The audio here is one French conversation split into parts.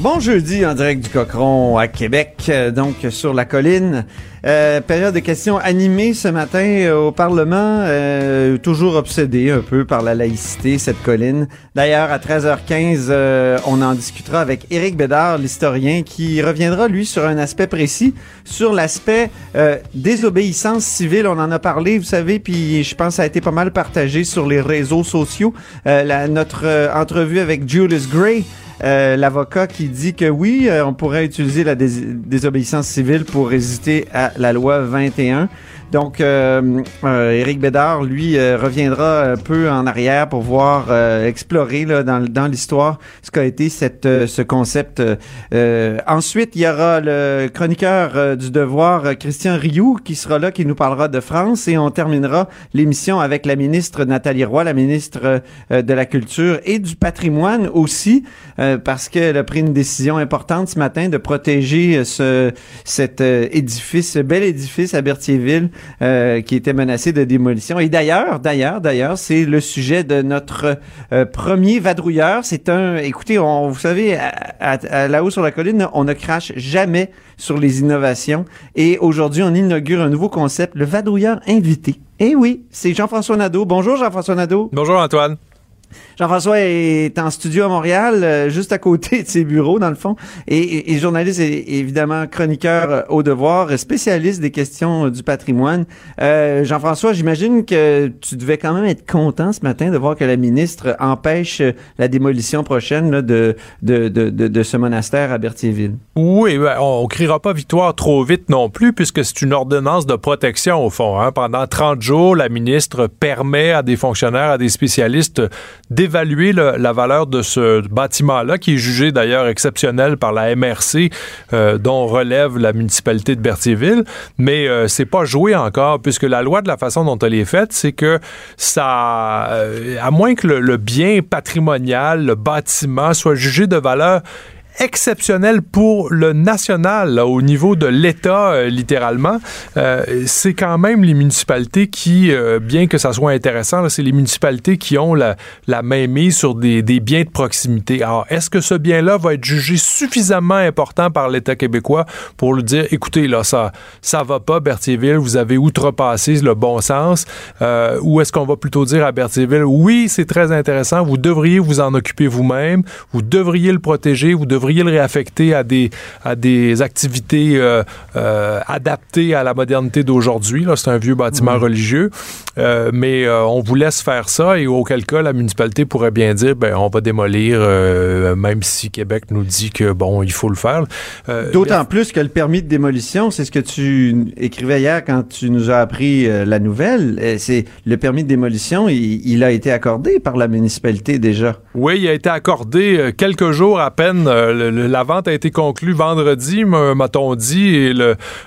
Bon jeudi en direct du Cochon à Québec, euh, donc sur la colline. Euh, période de questions animée ce matin euh, au Parlement, toujours obsédé un peu par la laïcité, cette colline. D'ailleurs, à 13h15, on en discutera avec Éric Bédard, l'historien, qui reviendra, lui, sur un aspect précis, sur l'aspect désobéissance civile. On en a parlé, vous savez, puis je pense que ça a été pas mal partagé sur les réseaux sociaux. La, notre entrevue avec Julius Gray, euh, l'avocat qui dit que oui, euh, on pourrait utiliser la désobéissance civile pour résister à la loi 21. Donc, euh, euh, Éric Bédard, lui, euh, reviendra un peu en arrière pour voir euh, explorer là, dans, dans l'histoire ce qu'a été cette, ce concept. ensuite, il y aura le chroniqueur du Devoir, Christian Rioux, qui sera là, qui nous parlera de France, et on terminera l'émission avec la ministre Nathalie Roy, la ministre de la Culture et du Patrimoine aussi, parce qu'elle a pris une décision importante ce matin de protéger ce cet édifice, ce bel édifice à Berthierville euh, qui était menacé de démolition. Et d'ailleurs, d'ailleurs, d'ailleurs, c'est le sujet de notre euh, premier vadrouilleur. C'est un, écoutez, on, vous savez, à, là-haut sur la colline, on ne crache jamais sur les innovations. Et aujourd'hui, on inaugure un nouveau concept, le vadrouilleur invité. Eh oui, c'est Jean-François Nadeau. Bonjour Jean-François Nadeau. Bonjour Antoine. Jean-François est en studio à Montréal, euh, juste à côté de ses bureaux, dans le fond, et, journaliste et évidemment chroniqueur euh, au devoir, spécialiste des questions euh, du patrimoine. Jean-François, j'imagine que tu devais quand même être content ce matin de voir que la ministre empêche la démolition prochaine de, ce monastère à Berthierville. Oui, ben, on, ne criera pas victoire trop vite non plus, puisque c'est une ordonnance de protection au fond. Hein. Pendant 30 jours, la ministre permet à des fonctionnaires, à des spécialistes d'évaluer la valeur de ce bâtiment-là, qui est jugé d'ailleurs exceptionnel par la MRC, euh, dont relève la municipalité de Berthierville, mais euh, c'est pas joué encore, puisque la loi de la façon dont elle est faite, c'est que ça, euh, à moins que le bien patrimonial, le bâtiment soit jugé de valeur exceptionnel pour le national, au niveau de l'État, euh, littéralement. Euh, c'est quand même les municipalités qui, euh, bien que ça soit intéressant, c'est les municipalités qui ont la, la main mise sur des, des, biens de proximité. Alors, est-ce que ce bien-là va être jugé suffisamment important par l'État québécois pour lui dire, écoutez, là, ça, ça va pas, Berthierville, vous avez outrepassé le bon sens, ou est-ce qu'on va plutôt dire à Berthierville, oui, c'est très intéressant, vous devriez vous en occuper vous-même, vous devriez le protéger, vous devriez le réaffecter à des, à des activités euh, euh, adaptées à la modernité d'aujourd'hui. C'est un vieux bâtiment mmh. religieux, euh, mais on vous laisse faire ça et auquel cas la municipalité pourrait bien dire ben, on va démolir, même si Québec nous dit que bon, il faut le faire. D'autant plus que le permis de démolition, c'est ce que tu écrivais hier quand tu nous as appris la nouvelle. C'est le permis de démolition, il, il, a été accordé par la municipalité déjà. Oui, il a été accordé quelques jours à peine la vente a été conclue vendredi, m'a-t-on dit,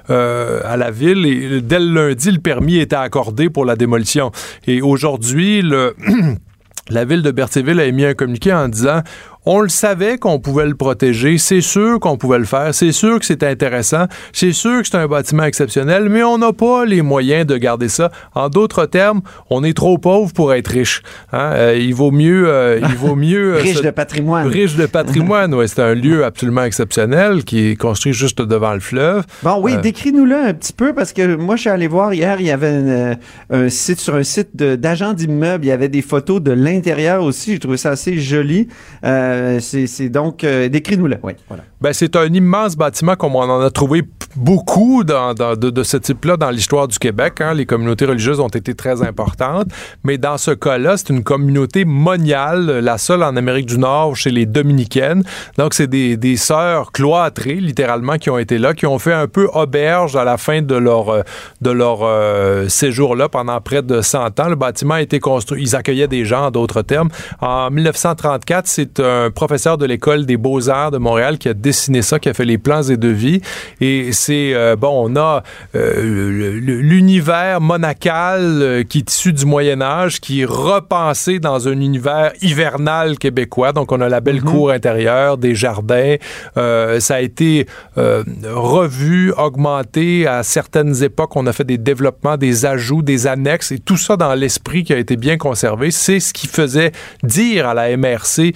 euh, à la ville. Et dès le lundi, le permis était accordé pour la démolition. Et aujourd'hui, la ville de Berthierville a émis un communiqué en disant on le savait qu'on pouvait le protéger. C'est sûr qu'on pouvait le faire. C'est sûr que c'est intéressant. C'est sûr que c'est un bâtiment exceptionnel, mais on n'a pas les moyens de garder ça. En d'autres termes, on est trop pauvre pour être riche. Hein. Euh, il vaut mieux, euh, il vaut mieux. Euh, riche de patrimoine. Riche de patrimoine. oui, c'est un lieu absolument exceptionnel qui est construit juste devant le fleuve. Bon, oui, décris-nous-le un petit peu parce que moi, je suis allé voir hier, il y avait un site sur un site d'agent d'immeubles. Il y avait des photos de l'intérieur aussi. J'ai trouvé ça assez joli. Euh, c'est donc euh, décris-nous-le. Ben, c'est un immense bâtiment comme on en a trouvé beaucoup de, ce type-là dans l'histoire du Québec. Hein. Les communautés religieuses ont été très importantes, mais dans ce cas-là, c'est une communauté moniale, la seule en Amérique du Nord chez les dominicaines. Donc, c'est des, sœurs cloîtrées, littéralement, qui ont été là, qui ont fait un peu auberge à la fin de leur, euh, de leur séjour-là pendant près de 100 ans. Le bâtiment a été construit, ils accueillaient des gens, en d'autres termes. En 1934, c'est un un professeur de l'école des beaux-arts de Montréal qui a dessiné ça, qui a fait les plans et devis. Et c'est, euh, bon, on a euh, l'univers monacal euh, qui est issu du Moyen Âge, qui est repensé dans un univers hivernal québécois. Donc, on a la belle mm-hmm. cour intérieure, des jardins. ça a été revu, augmenté à certaines époques. On a fait des développements, des ajouts, des annexes et tout ça dans l'esprit qui a été bien conservé. C'est ce qui faisait dire à la MRC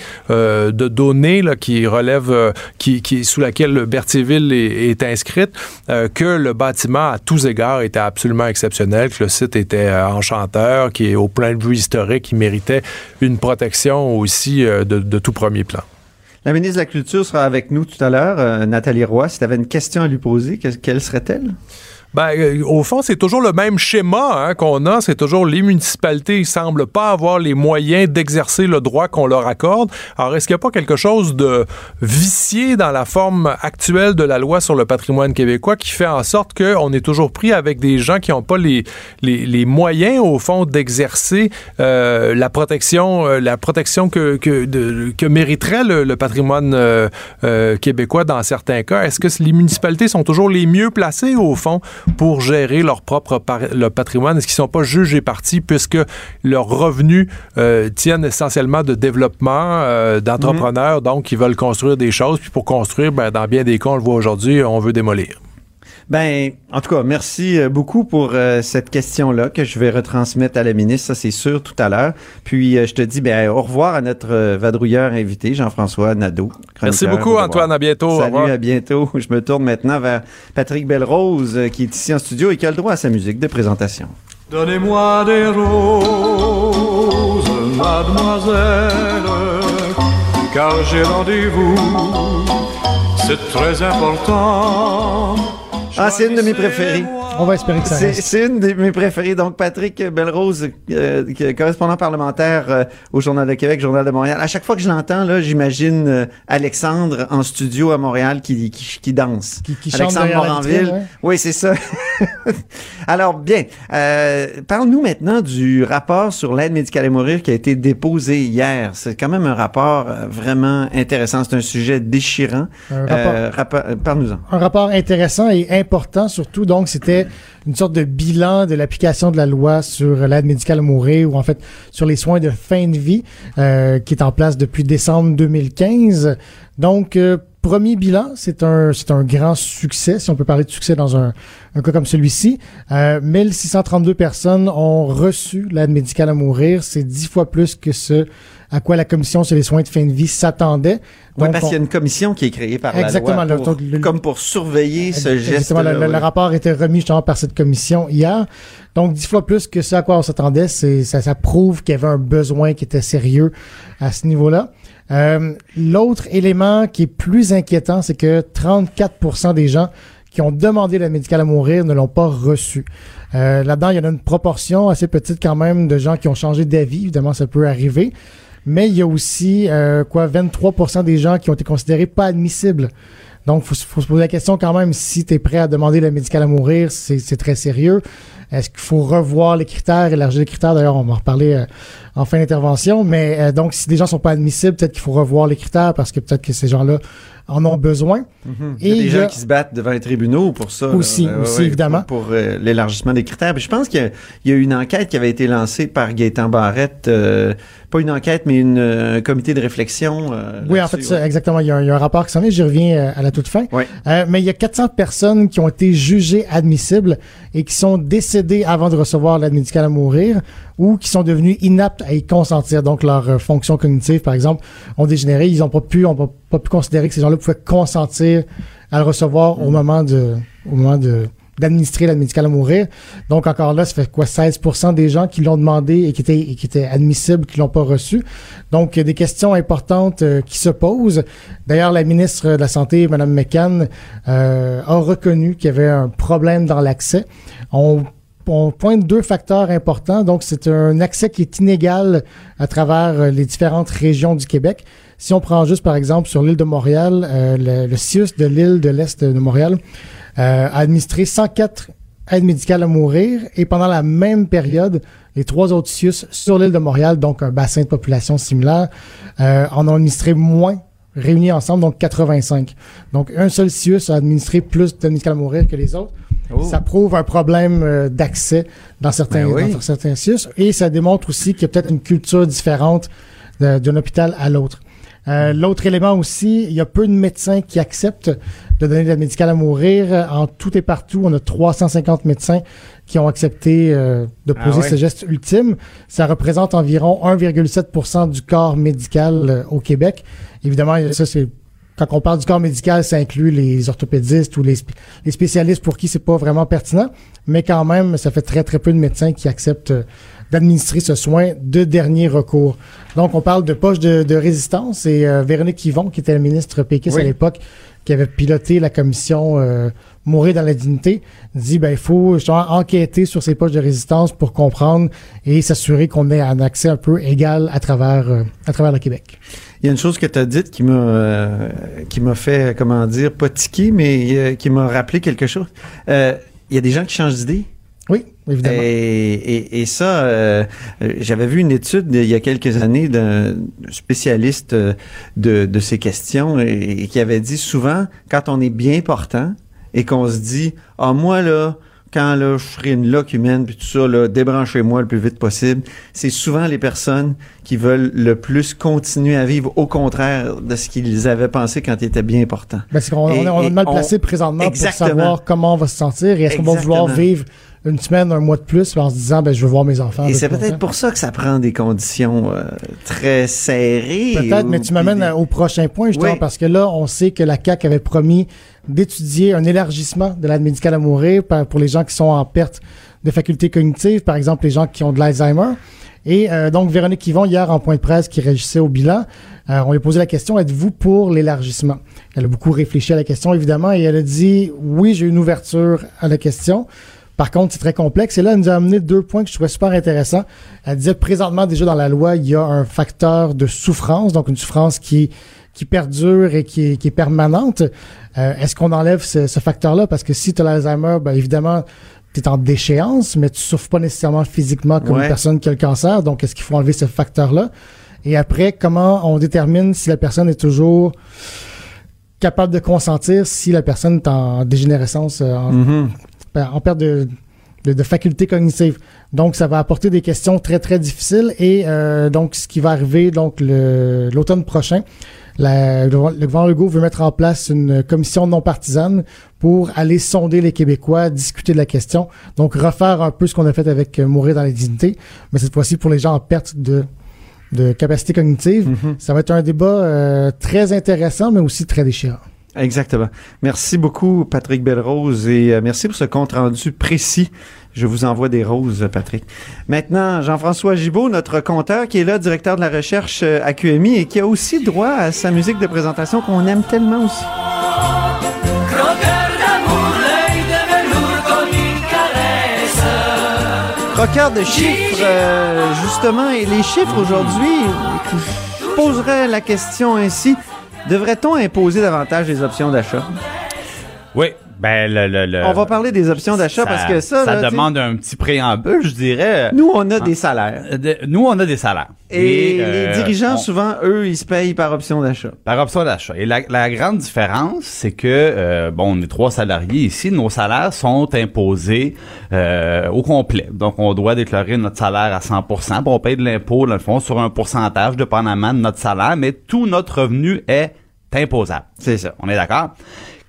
de données qui relèvent, qui, qui, sous laquelle Berthierville est, inscrite, que le bâtiment à tous égards était absolument exceptionnel, que le site était euh, enchanteur, qui est au plein de vue historique, qui méritait une protection aussi euh, de, tout premier plan. La ministre de la Culture sera avec nous tout à l'heure, euh, Nathalie Roy. Si tu avais une question à lui poser, quelle serait-elle? Ben, euh, au fond, c'est toujours le même schéma hein, qu'on a. C'est toujours les municipalités ne semblent pas avoir les moyens d'exercer le droit qu'on leur accorde. Alors, est-ce qu'il n'y a pas quelque chose de vicié dans la forme actuelle de la loi sur le patrimoine québécois qui fait en sorte qu'on est toujours pris avec des gens qui n'ont pas les, les, moyens, au fond, d'exercer euh, la protection, euh, la protection que, que, que mériterait le, patrimoine québécois dans certains cas? Est-ce que les municipalités sont toujours les mieux placées, au fond, pour gérer leur propre le patrimoine? Est-ce qu'ils ne sont pas jugés partis puisque leurs revenus euh, tiennent essentiellement de développement euh, d'entrepreneurs, donc ils veulent construire des choses, puis pour construire, ben, dans bien des cas, on le voit aujourd'hui, on veut démolir. Ben, en tout cas, merci euh, beaucoup pour euh, cette question-là que je vais retransmettre à la ministre, ça c'est sûr, tout à l'heure. Puis euh, je te dis ben, au revoir à notre vadrouilleur invité, Jean-François Nadeau. Merci beaucoup, Antoine. À bientôt. Salut, à bientôt. Je me tourne maintenant vers Patrick Belrose, qui est ici en studio et qui a le droit à sa musique de présentation. Donnez-moi des roses, mademoiselle, car j'ai rendez-vous. C'est très important ah, c'est une de mes préférées. On va espérer que ça reste. C'est une de mes préférées. Donc, Patrick Belrose, euh, correspondant parlementaire euh, au Journal de Québec, Journal de Montréal. À chaque fois que je l'entends, là, j'imagine euh, Alexandre en studio à Montréal qui, qui, qui danse. Qui, qui Alexandre Moranville. Oui, c'est ça. Alors, bien. Parle-nous maintenant du rapport sur l'aide médicale à mourir qui a été déposé hier. C'est quand même un rapport vraiment intéressant. C'est un sujet déchirant. Un rapport. Parle-nous-en. Un rapport intéressant et important, surtout. Donc, c'était une sorte de bilan de l'application de la loi sur l'aide médicale à mourir ou en fait sur les soins de fin de vie euh, qui est en place depuis décembre 2015. Donc, euh, premier bilan, c'est un, c'est un grand succès, si on peut parler de succès dans un, un cas comme celui-ci. Euh, 1632 personnes ont reçu l'aide médicale à mourir. C'est dix fois plus que ce à quoi la commission sur les soins de fin de vie s'attendait. Oui, parce qu'il y a une commission qui est créée par exactement, la loi comme pour surveiller ce geste. Exactement, le, le, rapport a été remis justement par cette commission hier. Donc, dix fois plus que ce à quoi on s'attendait, c'est ça, ça prouve qu'il y avait un besoin qui était sérieux à ce niveau-là. Euh, L'autre élément qui est plus inquiétant, c'est que 34% des gens qui ont demandé la médicale à mourir ne l'ont pas reçu. Euh, Là-dedans, il y en a une proportion assez petite quand même de gens qui ont changé d'avis. Évidemment, ça peut arriver mais il y a aussi euh, quoi 23% des gens qui ont été considérés pas admissibles. Donc, faut, faut se poser la question quand même si tu es prêt à demander la médicale à mourir, c'est très sérieux. Est-ce qu'il faut revoir les critères, élargir les critères? D'ailleurs, on va en reparler euh, en fin d'intervention. Mais euh, donc, si des gens sont pas admissibles, peut-être qu'il faut revoir les critères parce que peut-être que ces gens-là en ont besoin. Mhm. Il y a des gens qui se battent devant les tribunaux pour ça. Aussi, aussi évidemment. Pour, euh, l'élargissement des critères. je pense qu'il y, a eu une enquête qui avait été lancée par Gaëtan Barrette. Euh, pas une enquête, mais une, un comité de réflexion. Euh, oui, en fait, exactement. Il y, a un, rapport qui s'en est. J'y reviens à la toute fin. mais il y a 400 personnes qui ont été jugées admissibles et qui sont décédées avant de recevoir l'aide médicale à mourir ou qui sont devenus inaptes à y consentir. Donc, leurs fonctions cognitives, par exemple, ont dégénéré. Ils n'ont pas pu, ont pas, pu considérer que ces gens-là pouvaient consentir à le recevoir au moment de, au moment de, d'administrer l'aide médicale à mourir. Donc encore là, ça fait quoi 16 des gens qui l'ont demandé et qui étaient, qui étaient admissibles, qui l'ont pas reçu. Donc il y a des questions importantes euh, qui se posent. D'ailleurs, la ministre de la Santé, Mme McCann, euh, a reconnu qu'il y avait un problème dans l'accès. On on pointe deux facteurs importants. Donc, c'est un accès qui est inégal à travers euh, les différentes régions du Québec. Si on prend juste, par exemple, sur l'île de Montréal, le, le CIUS de l'île de l'Est de Montréal euh, a administré 104 aides médicales à mourir et pendant la même période, Les trois autres CIUS sur l'île de Montréal, donc un bassin de population similaire, euh, en ont administré moins réunis ensemble, donc 85. Donc, un seul CIUS a administré plus de médicaments à mourir que les autres. Oh. Ça prouve un problème euh, d'accès dans certains, Ben oui. dans certains CIUS et ça démontre aussi qu'il y a peut-être une culture différente d'un hôpital à l'autre. Euh, L'autre élément aussi, il y a peu de médecins qui acceptent de donner de l'aide médicale à mourir. En tout et partout, on a 350 médecins qui ont accepté euh, de Ah poser ouais. ce geste ultime. Ça représente environ 1,7% du corps médical euh, au Québec. Évidemment, ça c'est quand on parle du corps médical, ça inclut les orthopédistes ou les, sp- les spécialistes pour qui c'est pas vraiment pertinent, mais quand même, ça fait très très peu de médecins qui acceptent euh, d'administrer ce soin de dernier recours. Donc, on parle de poche de, de résistance et euh, Véronique Yvon, qui était la ministre péquiste Oui. à l'époque, qui avait piloté la commission euh, Mourir dans la dignité, dit ben il faut justement enquêter sur ces poches de résistance pour comprendre et s'assurer qu'on ait un accès un peu égal à travers euh, à travers le Québec. Il y a une chose que tu as dite qui m'a euh, qui m'a fait, comment dire, pas tiquer, mais qui m'a rappelé quelque chose. Il y a des gens qui changent d'idée. Oui, évidemment. Et, et, et ça, euh, euh, j'avais vu une étude il y a quelques années d'un spécialiste euh, de, de ces questions et, qui avait dit souvent, quand on est bien portant et qu'on se dit, ah moi là, quand là, je serai une loque humaine puis tout ça, là, débranchez-moi le plus vite possible, c'est souvent les personnes qui veulent le plus continuer à vivre au contraire de ce qu'ils avaient pensé quand ils étaient bien portants. Ben, c'est qu'on est- on est et mal on- placé présentement pour savoir comment on va se sentir et est-ce qu'on va vouloir vivre une semaine, un mois de plus en se disant ben je veux voir mes enfants. Et c'est peut-être pour ça que ça prend des conditions euh, très serrées. Peut-être, mais tu m'amènes au prochain point, justement, Oui. parce que là, on sait que la CAQ avait promis d'étudier un élargissement de l'aide médicale à mourir pour les gens qui sont en perte de facultés cognitives, par exemple les gens qui ont de l'Alzheimer. Et euh, donc, Véronique Yvon, hier, en point de presse, qui réagissait au bilan, euh, on lui a posé la question, êtes-vous pour l'élargissement? Elle a beaucoup réfléchi à la question, évidemment, et elle a dit, oui, j'ai une ouverture à la question. Par contre, c'est très complexe. Et là, elle nous a amené deux points que je trouvais super intéressants. Elle disait, présentement, déjà dans la loi, il y a un facteur de souffrance, donc une souffrance qui, qui perdure et qui est, qui est permanente. Euh, Est-ce qu'on enlève ce, ce facteur-là? Parce que si tu as l'Alzheimer, ben, évidemment, tu es en déchéance, mais tu souffres pas nécessairement physiquement comme Ouais. une personne qui a le cancer. Donc, est-ce qu'il faut enlever ce facteur-là? Et après, comment on détermine si la personne est toujours capable de consentir si la personne est en dégénérescence, euh, en, Mhm. ben, en perte de, de, de facultés cognitives. Donc, ça va apporter des questions très, très difficiles. Et euh, donc, ce qui va arriver donc l'automne prochain, la- le, le gouvernement Legault veut mettre en place une commission non partisane pour aller sonder les Québécois, discuter de la question. Donc, refaire un peu ce qu'on a fait avec euh, Mourir dans la dignité, mais cette fois-ci pour les gens en perte de, de capacité cognitive. Mhm. Ça va être un débat euh, très intéressant, mais aussi très déchirant. Exactement. Merci beaucoup, Patrick Belrose, et euh, merci pour ce compte-rendu précis. Je vous envoie des roses, Patrick. Maintenant, Jean-François Gibault, notre compteur, qui est là, directeur de la recherche euh, à QMI, et qui a aussi droit à sa musique de présentation qu'on aime tellement aussi. Croqueur de chiffres, euh, justement, et les chiffres aujourd'hui, je poserais la question ainsi. Devrait-on imposer davantage les options d'achat? Oui, ben le, le, le- On va parler des options d'achat parce que ça, ça là, demande un petit préambule, je dirais. nous, on a des salaires. Euh, de- nous, on a des salaires. Et, euh, les dirigeants, on- souvent, eux, ils se payent par option d'achat. Par option d'achat. Et la, la grande différence, c'est que, euh, bon, on est trois salariés ici, nos salaires sont imposés euh, au complet. Donc, on doit déclarer notre salaire à 100 puis on paye de l'impôt, dans le fond, sur un pourcentage, dépendamment de notre salaire, mais tout notre revenu est imposable. C'est ça. On est d'accord?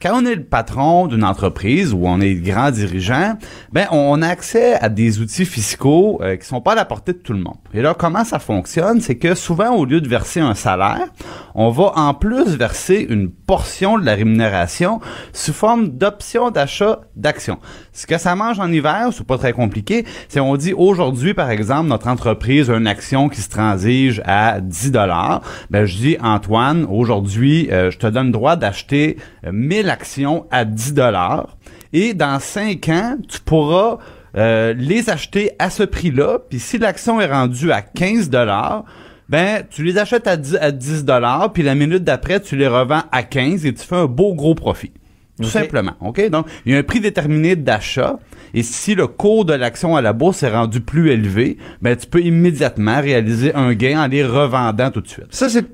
Quand on est le patron d'une entreprise ou on est le grand dirigeant, ben on a accès à des outils fiscaux euh, qui sont pas à la portée de tout le monde. Et là, comment ça fonctionne, c'est que souvent au lieu de verser un salaire, on va en plus verser une portion de la rémunération sous forme d'option d'achat d'actions. Ce que ça mange en hiver, c'est pas très compliqué, c'est on dit aujourd'hui par exemple notre entreprise a une action qui se transige à 10 dollars, ben je dis Antoine, aujourd'hui euh, je te donne le droit d'acheter euh, 1000 actions à 10 dollars et dans 5 ans, tu pourras euh, les acheter à ce prix-là, puis si l'action est rendue à 15 dollars, ben tu les achètes à 10 à 10 dollars, puis la minute d'après tu les revends à 15 et tu fais un beau gros profit. Tout simplement. OK? Donc, il y a un prix déterminé d'achat. Et si le cours de l'action à la bourse est rendu plus élevé, ben, tu peux immédiatement réaliser un gain en les revendant tout de suite. Ça, c'est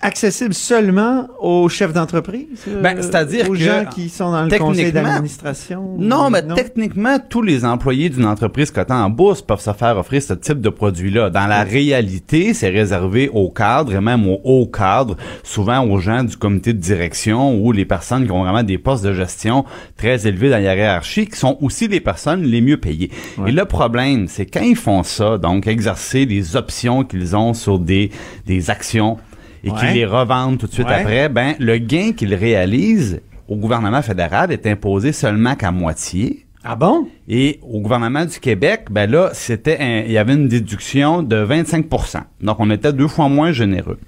accessible seulement aux chefs d'entreprise? euh, Ben, c'est-à-dire aux que, gens qui sont dans le conseil d'administration? Non, mais techniquement, tous les employés d'une entreprise cotant en bourse peuvent se faire offrir ce type de produit-là. Dans la réalité, c'est réservé aux cadres et même aux hauts cadres, souvent aux gens du comité de direction ou les personnes qui ont vraiment des postes de gestion très élevés dans la hiérarchie, qui sont aussi les personnes les mieux payées. Et le problème, c'est quand ils font ça, donc exercer les options qu'ils ont sur des, des actions et Ouais. qu'ils les revendent tout de suite Ouais. après, ben, le gain qu'ils réalisent au gouvernement fédéral est imposé seulement qu'à moitié. Ah bon? Et au gouvernement du Québec, ben là, c'était un- il y avait une déduction de 25% Donc, on était deux fois moins généreux.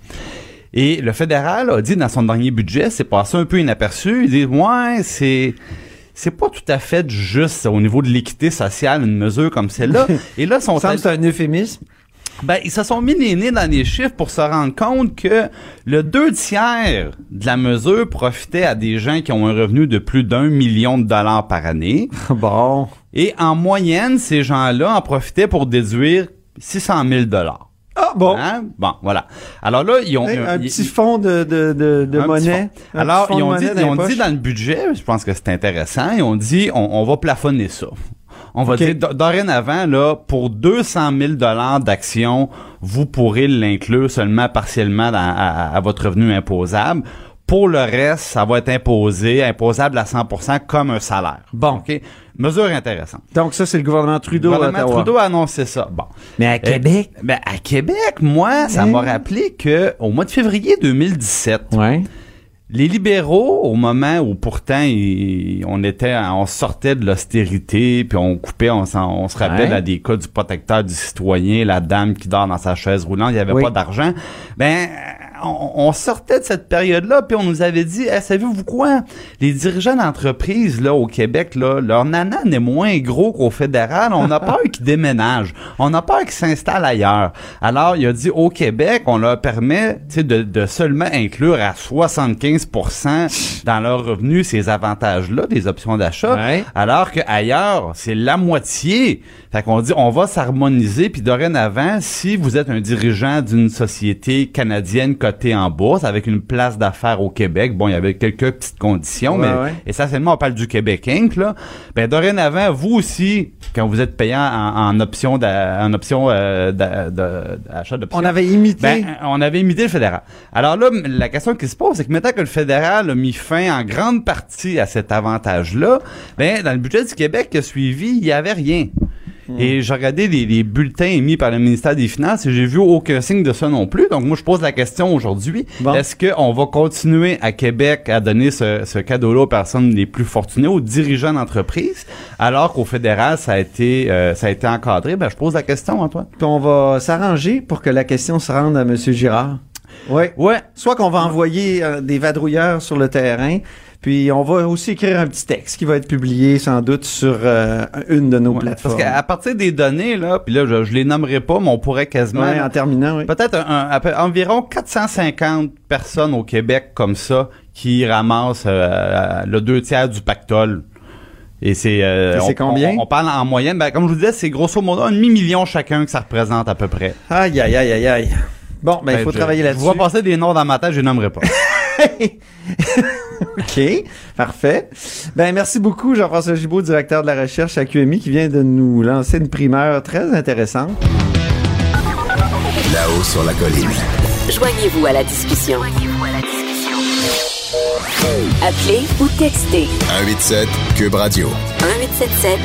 Et le fédéral a dit dans son dernier budget, c'est passé un peu inaperçu, il dit, ouais, c'est, c'est pas tout à fait juste au niveau de l'équité sociale, une mesure comme celle-là. Et là, son Ça semble c'est un euphémisme. Ben, ils se sont mis les nez dans les chiffres pour se rendre compte que le deux tiers de la mesure profitait à des gens qui ont un revenu de plus d'un million de dollars par année. Bon. Et en moyenne, ces gens-là en profitaient pour déduire 600 000 dollars. Ah bon. Hein? Bon, voilà. Alors là, ils ont... Hey, un ils- petit fond de, de, monnaie. Alors, ils ont, dit, ils ont dit dans le budget, je pense que c'est intéressant, ils ont dit, on, on va plafonner ça. On va dire, do- dorénavant, là, pour 200 000 dollars d'actions, vous pourrez l'inclure seulement partiellement dans- à, à votre revenu imposable. Pour le reste, ça va être imposé, imposable à 100% comme un salaire. Bon. OK? Mesure intéressante. Donc ça, c'est le gouvernement Le Trudeau à gouvernement Ottawa. Trudeau a annoncé ça. Bon. Mais à Euh, Québec? ben, à Québec, moi, ça Hein? m'a rappelé que au mois de février 2017, Ouais. Les libéraux, au moment où pourtant ils- on était, on sortait de l'austérité, puis on coupait, on, s'en- on se rappelait Ouais. là, des cas du protecteur du citoyen, la dame qui dort dans sa chaise roulante, il n'y avait Oui. pas d'argent. Ben, on, on sortait de cette période-là, puis on nous avait dit, Eh, savez-vous quoi, les dirigeants d'entreprise là au Québec, là, leur nanan est moins gros qu'au fédéral. On a peur qu'ils déménagent, on a peur qu'ils s'installent ailleurs. Alors, il a dit au Québec, on leur permet, tu sais, de, de seulement inclure à 75% dans leurs revenus ces avantages-là, des options d'achat, Ouais. alors qu'ailleurs, c'est la moitié. Fait qu'on dit, on va s'harmoniser, puis dorénavant, si vous êtes un dirigeant d'une société canadienne cotée en bourse, avec une place d'affaires au Québec, bon, il y avait quelques petites conditions, Ouais, mais ouais. essentiellement, on parle du Québec Inc., là. Ben, dorénavant, vous aussi, quand vous êtes payant en, en option en option euh, d'achat d'options, On avait imité. ben, on avait imité le fédéral. Alors là, la question qui se pose, c'est que maintenant que le fédéral a mis fin en grande partie à cet avantage-là, ben, dans le budget du Québec qui a suivi, il n'y avait rien. Et j'ai regardé les, les bulletins émis par le ministère des Finances et j'ai vu aucun signe de ça non plus. Donc moi, je pose la question aujourd'hui. Bon. Est-ce qu'on va continuer à Québec à donner ce, ce cadeau-là aux personnes les plus fortunées, aux dirigeants d'entreprise, alors qu'au fédéral, ça a été, euh, ça a été encadré? Ben, je pose la question, Antoine. Puis on va s'arranger pour que la question se rende à M. Girard. Oui. Ouais. Soit qu'on va envoyer euh, des vadrouilleurs sur le terrain, puis on va aussi écrire un petit texte qui va être publié sans doute sur euh, une de nos Ouais, plateformes. Parce qu'à partir des données, là, puis là, je, je les nommerai pas, mais on pourrait quasiment... Ouais, en terminant, oui. Peut-être un- un- environ 450 personnes au Québec comme ça qui ramassent euh, le deux tiers du pactole. Et c'est... euh, combien? On, on parle en moyenne, ben, comme je vous disais, c'est grosso modo un demi-million chacun que ça représente à peu près. Aïe, aïe, aïe, aïe, aïe. Bon, ben, il faut je- travailler Je là-dessus. vois passer des noms dans ma tête, je les nommerai pas. OK, parfait. Ben merci beaucoup Jean-François Gibault, directeur de la recherche à QMI, qui vient de nous lancer une primeur très intéressante. Là-haut sur la colline. Joignez-vous à la discussion. Appelez ou textez 187 Cube Radio. 1877 827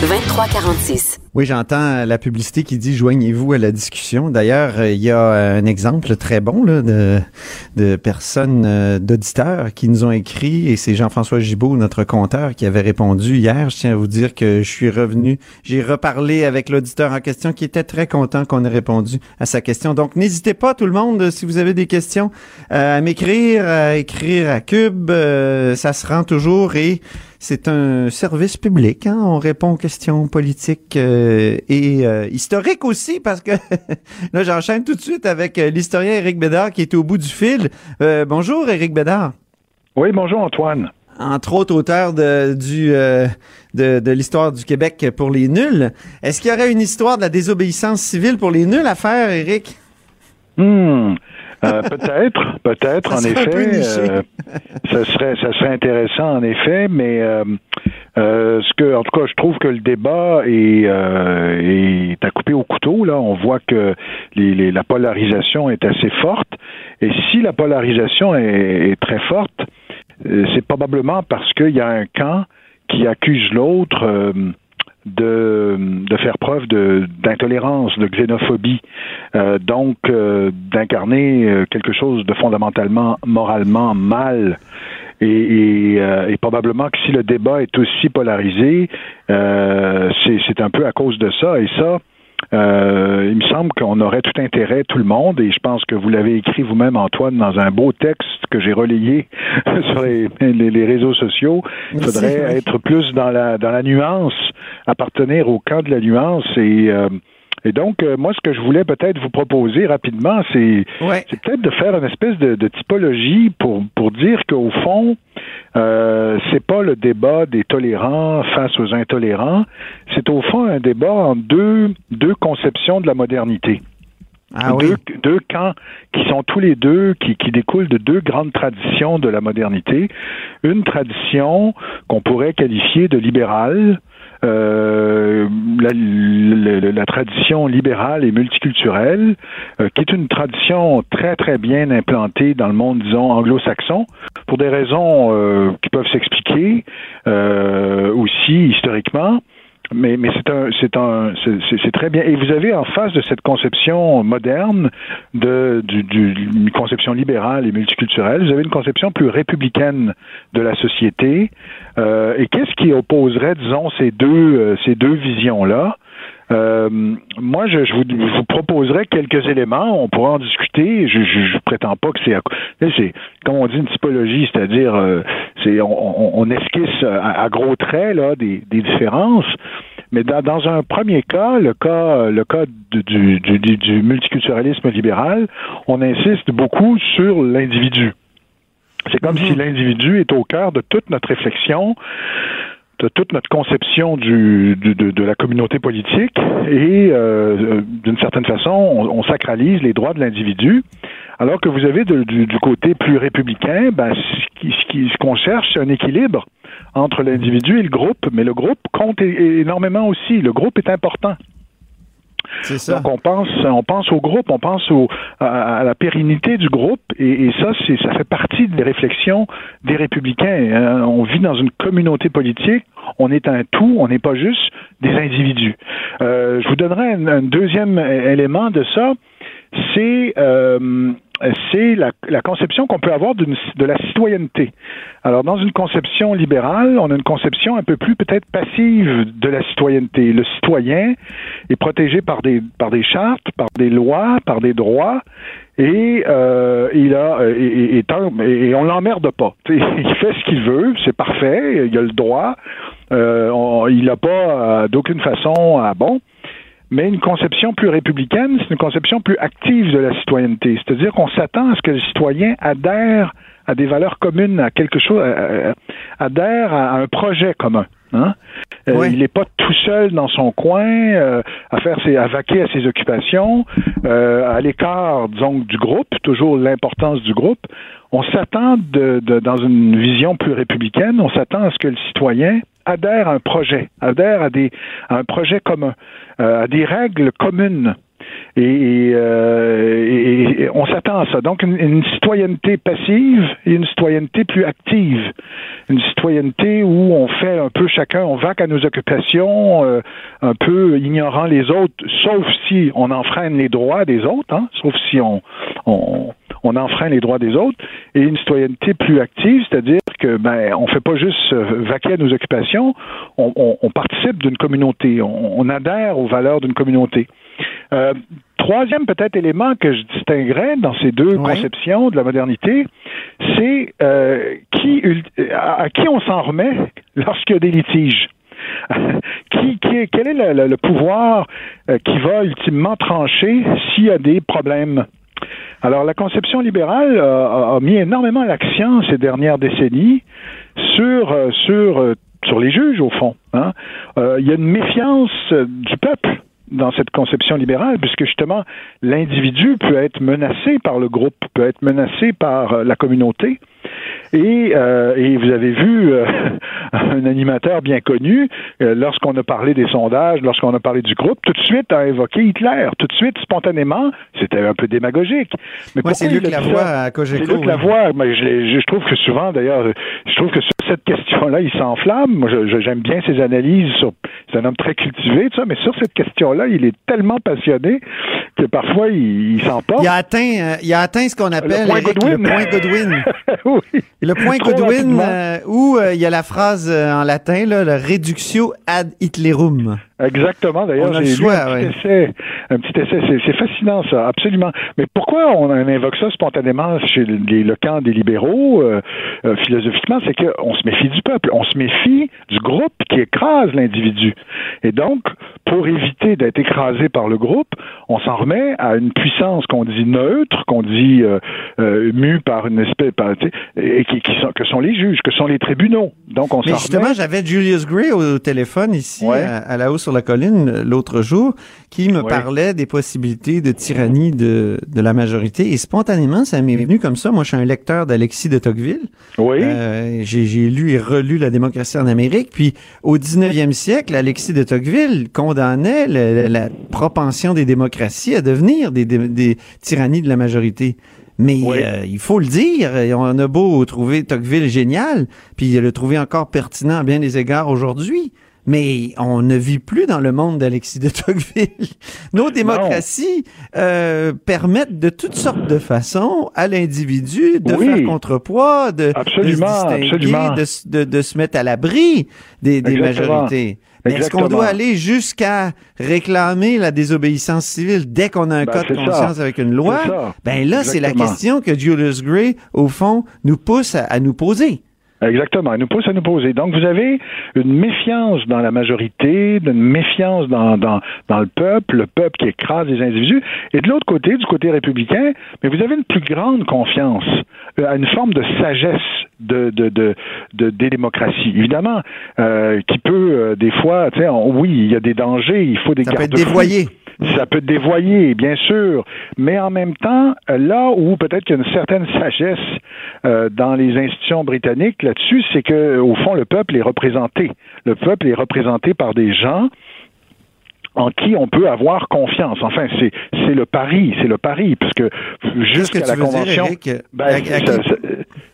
2346. Oui, j'entends la publicité qui dit joignez-vous à la discussion. D'ailleurs, euh, il y a un exemple très bon là, de, de personnes, euh, d'auditeurs qui nous ont écrit, et c'est Jean-François Gibault, notre compteur, qui avait répondu hier. Je tiens à vous dire que je suis revenu, j'ai reparlé avec l'auditeur en question qui était très content qu'on ait répondu à sa question. Donc, n'hésitez pas, tout le monde, si vous avez des questions, euh, à m'écrire, à écrire à Cube. euh, ça se rend toujours et c'est un service public. Hein? On répond aux questions politiques euh, et euh, historiques aussi parce que là, j'enchaîne tout de suite avec euh, l'historien Éric Bédard qui est au bout du fil. Euh, bonjour, Éric Bédard. Oui, bonjour Antoine. entre autres auteur de, du, euh, de, de l'histoire du Québec pour les nuls. Est-ce qu'il y aurait une histoire de la désobéissance civile pour les nuls à faire, Éric? Hmm. Euh, peut-être, peut-être, en effet. Euh, ça serait, ça serait intéressant, en effet, mais euh, ce que, en tout cas, je trouve que le débat est, est à couper au couteau. Là, on voit que les, la polarisation est assez forte, et si la polarisation est, est très forte, c'est probablement parce qu'il y a un camp qui accuse l'autre de, de faire preuve d'intolérance, de, xénophobie, euh, donc euh, d'incarner euh, quelque chose de fondamentalement moralement mal. Et, et, probablement que si le débat est aussi polarisé, c'est un peu à cause de ça. Et ça, euh, il me semble qu'on aurait tout intérêt, tout le monde, et je pense que vous l'avez écrit vous-même, Antoine, dans un beau texte que j'ai relayé sur les, les, réseaux sociaux. Il faudrait être plus dans la, dans la nuance, appartenir au camp de la nuance et euh, et donc, euh, moi, ce que je voulais peut-être vous proposer rapidement, c'est peut-être de faire une espèce de, typologie pour, pour dire qu'au fond, euh, c'est pas le débat des tolérants face aux intolérants, c'est au fond un débat en deux, deux conceptions de la modernité. Ah deux, deux, camps qui sont tous les deux, qui, qui découlent de deux grandes traditions de la modernité. Une tradition qu'on pourrait qualifier de libérale, euh, la, la, tradition libérale et multiculturelle, euh, qui est une tradition très très bien implantée dans le monde, disons, anglo-saxon, pour des raisons euh, qui peuvent s'expliquer aussi historiquement. Mais, mais c'est un, c'est un, c'est très bien. Et vous avez en face de cette conception moderne de, du, du, conception libérale et multiculturelle, vous avez une conception plus républicaine de la société. Euh, et qu'est-ce qui opposerait, disons, ces deux, euh, ces deux visions-là? Euh, moi, je, je, vous, vous, proposerai quelques éléments. On pourra en discuter. Je, je, prétends pas que c'est, c'est comme on dit une typologie, c'est-à-dire, euh, c'est on, on, esquisse à, gros traits là des, des différences. Mais dans, dans, un premier cas, le cas, le cas du, du, du multiculturalisme libéral, on insiste beaucoup sur l'individu. C'est comme si mhm. l'individu est au cœur de toute notre réflexion, de toute notre conception du, de, de, la communauté politique et euh, d'une certaine façon, on, sacralise les droits de l'individu. Alors que vous avez du, du, côté plus républicain, ben, ce qu'on ce cherche, c'est un équilibre entre l'individu et le groupe, mais le groupe compte énormément aussi. Le groupe est important. Donc on pense, on pense au groupe, on pense au, à, la pérennité du groupe, et, ça, ça fait partie des réflexions des républicains. Hein. On vit dans une communauté politique, on est un tout, on n'est pas juste des individus. Euh, je vous donnerai un, deuxième élément de ça, c'est euh, c'est la, conception qu'on peut avoir de la citoyenneté. Alors, dans une conception libérale, on a une conception un peu plus peut-être passive de la citoyenneté. Le citoyen est protégé par des, chartes, par des lois, par des droits, et euh, il a euh, et on l'emmerde pas. il fait ce qu'il veut, c'est parfait, il a le droit. Euh, il n'a pas euh, d'aucune façon à bon mais une conception plus républicaine, c'est une conception plus active de la citoyenneté. C'est-à-dire qu'on s'attend à ce que le citoyen adhère à des valeurs communes, à quelque chose, adhère à un projet commun. Hein? Euh, il n'est pas tout seul dans son coin euh, à faire ses, à vaquer à ses occupations, euh, à l'écart, disons, du groupe, toujours l'importance du groupe. On s'attend de, dans une vision plus républicaine, on s'attend à ce que le citoyen adhère à un projet, adhère à, des, à un projet commun, à des règles communes. Et, et, on s'attend à ça. Donc, une, une, citoyenneté passive et une citoyenneté plus active une citoyenneté où on fait un peu chacun, on vaque à nos occupations, euh, un peu ignorant les autres, sauf si on enfreint les droits des autres, hein, sauf si on, on enfreint les droits des autres, et une citoyenneté plus active, c'est-à-dire que ben on fait pas juste vaquer à nos occupations, on, on, on participe d'une communauté, on, on, adhère aux valeurs d'une communauté. Euh, troisième peut-être élément que je distinguerais dans ces deux conceptions de la modernité, c'est euh, qui à, qui on s'en remet lorsqu'il y a des litiges? qui, qui, quel est le, pouvoir euh, qui va ultimement trancher s'il y a des problèmes? Alors, la conception libérale a, a mis énormément l'accent ces dernières décennies sur, euh, sur, euh, sur les juges, au fond. Hein. Euh, il y a une méfiance euh, du peuple dans cette conception libérale, puisque justement, l'individu peut être menacé par le groupe, peut être menacé par euh, la communauté. Et, euh, et vous avez vu euh, un animateur bien connu, euh, lorsqu'on a parlé des sondages, lorsqu'on a parlé du groupe, tout de suite a évoqué Hitler. Tout de suite, spontanément, c'était un peu démagogique. Mais pourquoi c'est Luc Lavoie à Cogeco. C'est Luc oui. Lavoie. Mais je, je trouve que souvent, d'ailleurs, je trouve que sur cette question-là, il s'enflamme. Moi, j'aime bien ses analyses. Sur, c'est un homme très cultivé, tout ça, mais sur cette question-là, il est tellement passionné que parfois, il, il s'emporte. Il a atteint, euh, il a atteint ce qu'on appelle point Eric, Godwin. le point Godwin. oui. Le point rapidement. euh, où euh, il y a la phrase euh, en latin, là, le reductio ad Hitlerum. Exactement. D'ailleurs, j'ai lu un petit ouais. essai. Un petit essai. C'est, fascinant, ça, absolument. Mais pourquoi on invoque ça spontanément chez les, le camp des libéraux, euh, euh, philosophiquement, c'est qu'on se méfie du peuple. On se méfie du groupe qui écrase l'individu. Et donc, pour éviter d'être écrasé par le groupe, on s'en remet à une puissance qu'on dit neutre, qu'on dit euh, euh, mue par une espèce, par, et qui, qui sont, que sont les juges, que sont les tribunaux. Donc, on Mais justement, remet. j'avais Julius Gray au, téléphone ici, Ouais. à, à la haut sur la colline, l'autre jour, qui me Ouais. parlait des possibilités de tyrannie de, de la majorité. Et spontanément, ça m'est venu comme ça. Moi, je suis un lecteur d'Alexis de Tocqueville. Oui. Euh, j'ai, lu et relu La démocratie en Amérique. Puis, au 19e siècle, Alexis de Tocqueville condamnait le- la propension des démocraties à devenir des, des, des tyrannies de la majorité. Mais Oui. euh, il faut le dire, on a beau trouver Tocqueville génial, puis le trouver encore pertinent à bien des égards aujourd'hui. Mais on ne vit plus dans le monde d'Alexis de Tocqueville. Nos démocraties euh, permettent de toutes sortes de façons à l'individu de Oui. faire contrepoids, de, Absolument, de se distinguer, absolument. de, s- de- de se mettre à l'abri des, des majorités. Mais est-ce qu'on doit aller jusqu'à réclamer la désobéissance civile dès qu'on a un Ben, cas de ça. conscience avec une loi? Ben là, c'est la question que Julius Gray, au fond, nous pousse à, à nous poser. Exactement. Elle nous pousse à nous poser. Donc, vous avez une méfiance dans la majorité, une méfiance dans, dans, dans le peuple, le peuple qui écrase les individus. Et de l'autre côté, du côté républicain, mais vous avez une plus grande confiance, euh, à une forme de sagesse de, de, de, de- des démocraties. Évidemment, euh, qui peut, euh, des fois, tu sais, on- oui, il y a des dangers, il faut des Ça peut être dévoyé. Ça peut dévoyer, bien sûr, mais en même temps, là où peut-être qu'il y a une certaine sagesse euh, dans les institutions britanniques là-dessus, c'est que au fond le peuple est représenté. Le peuple est représenté par des gens en qui on peut avoir confiance. Enfin, c'est c'est le pari, c'est le pari, puisque jusqu'à la convention, ben,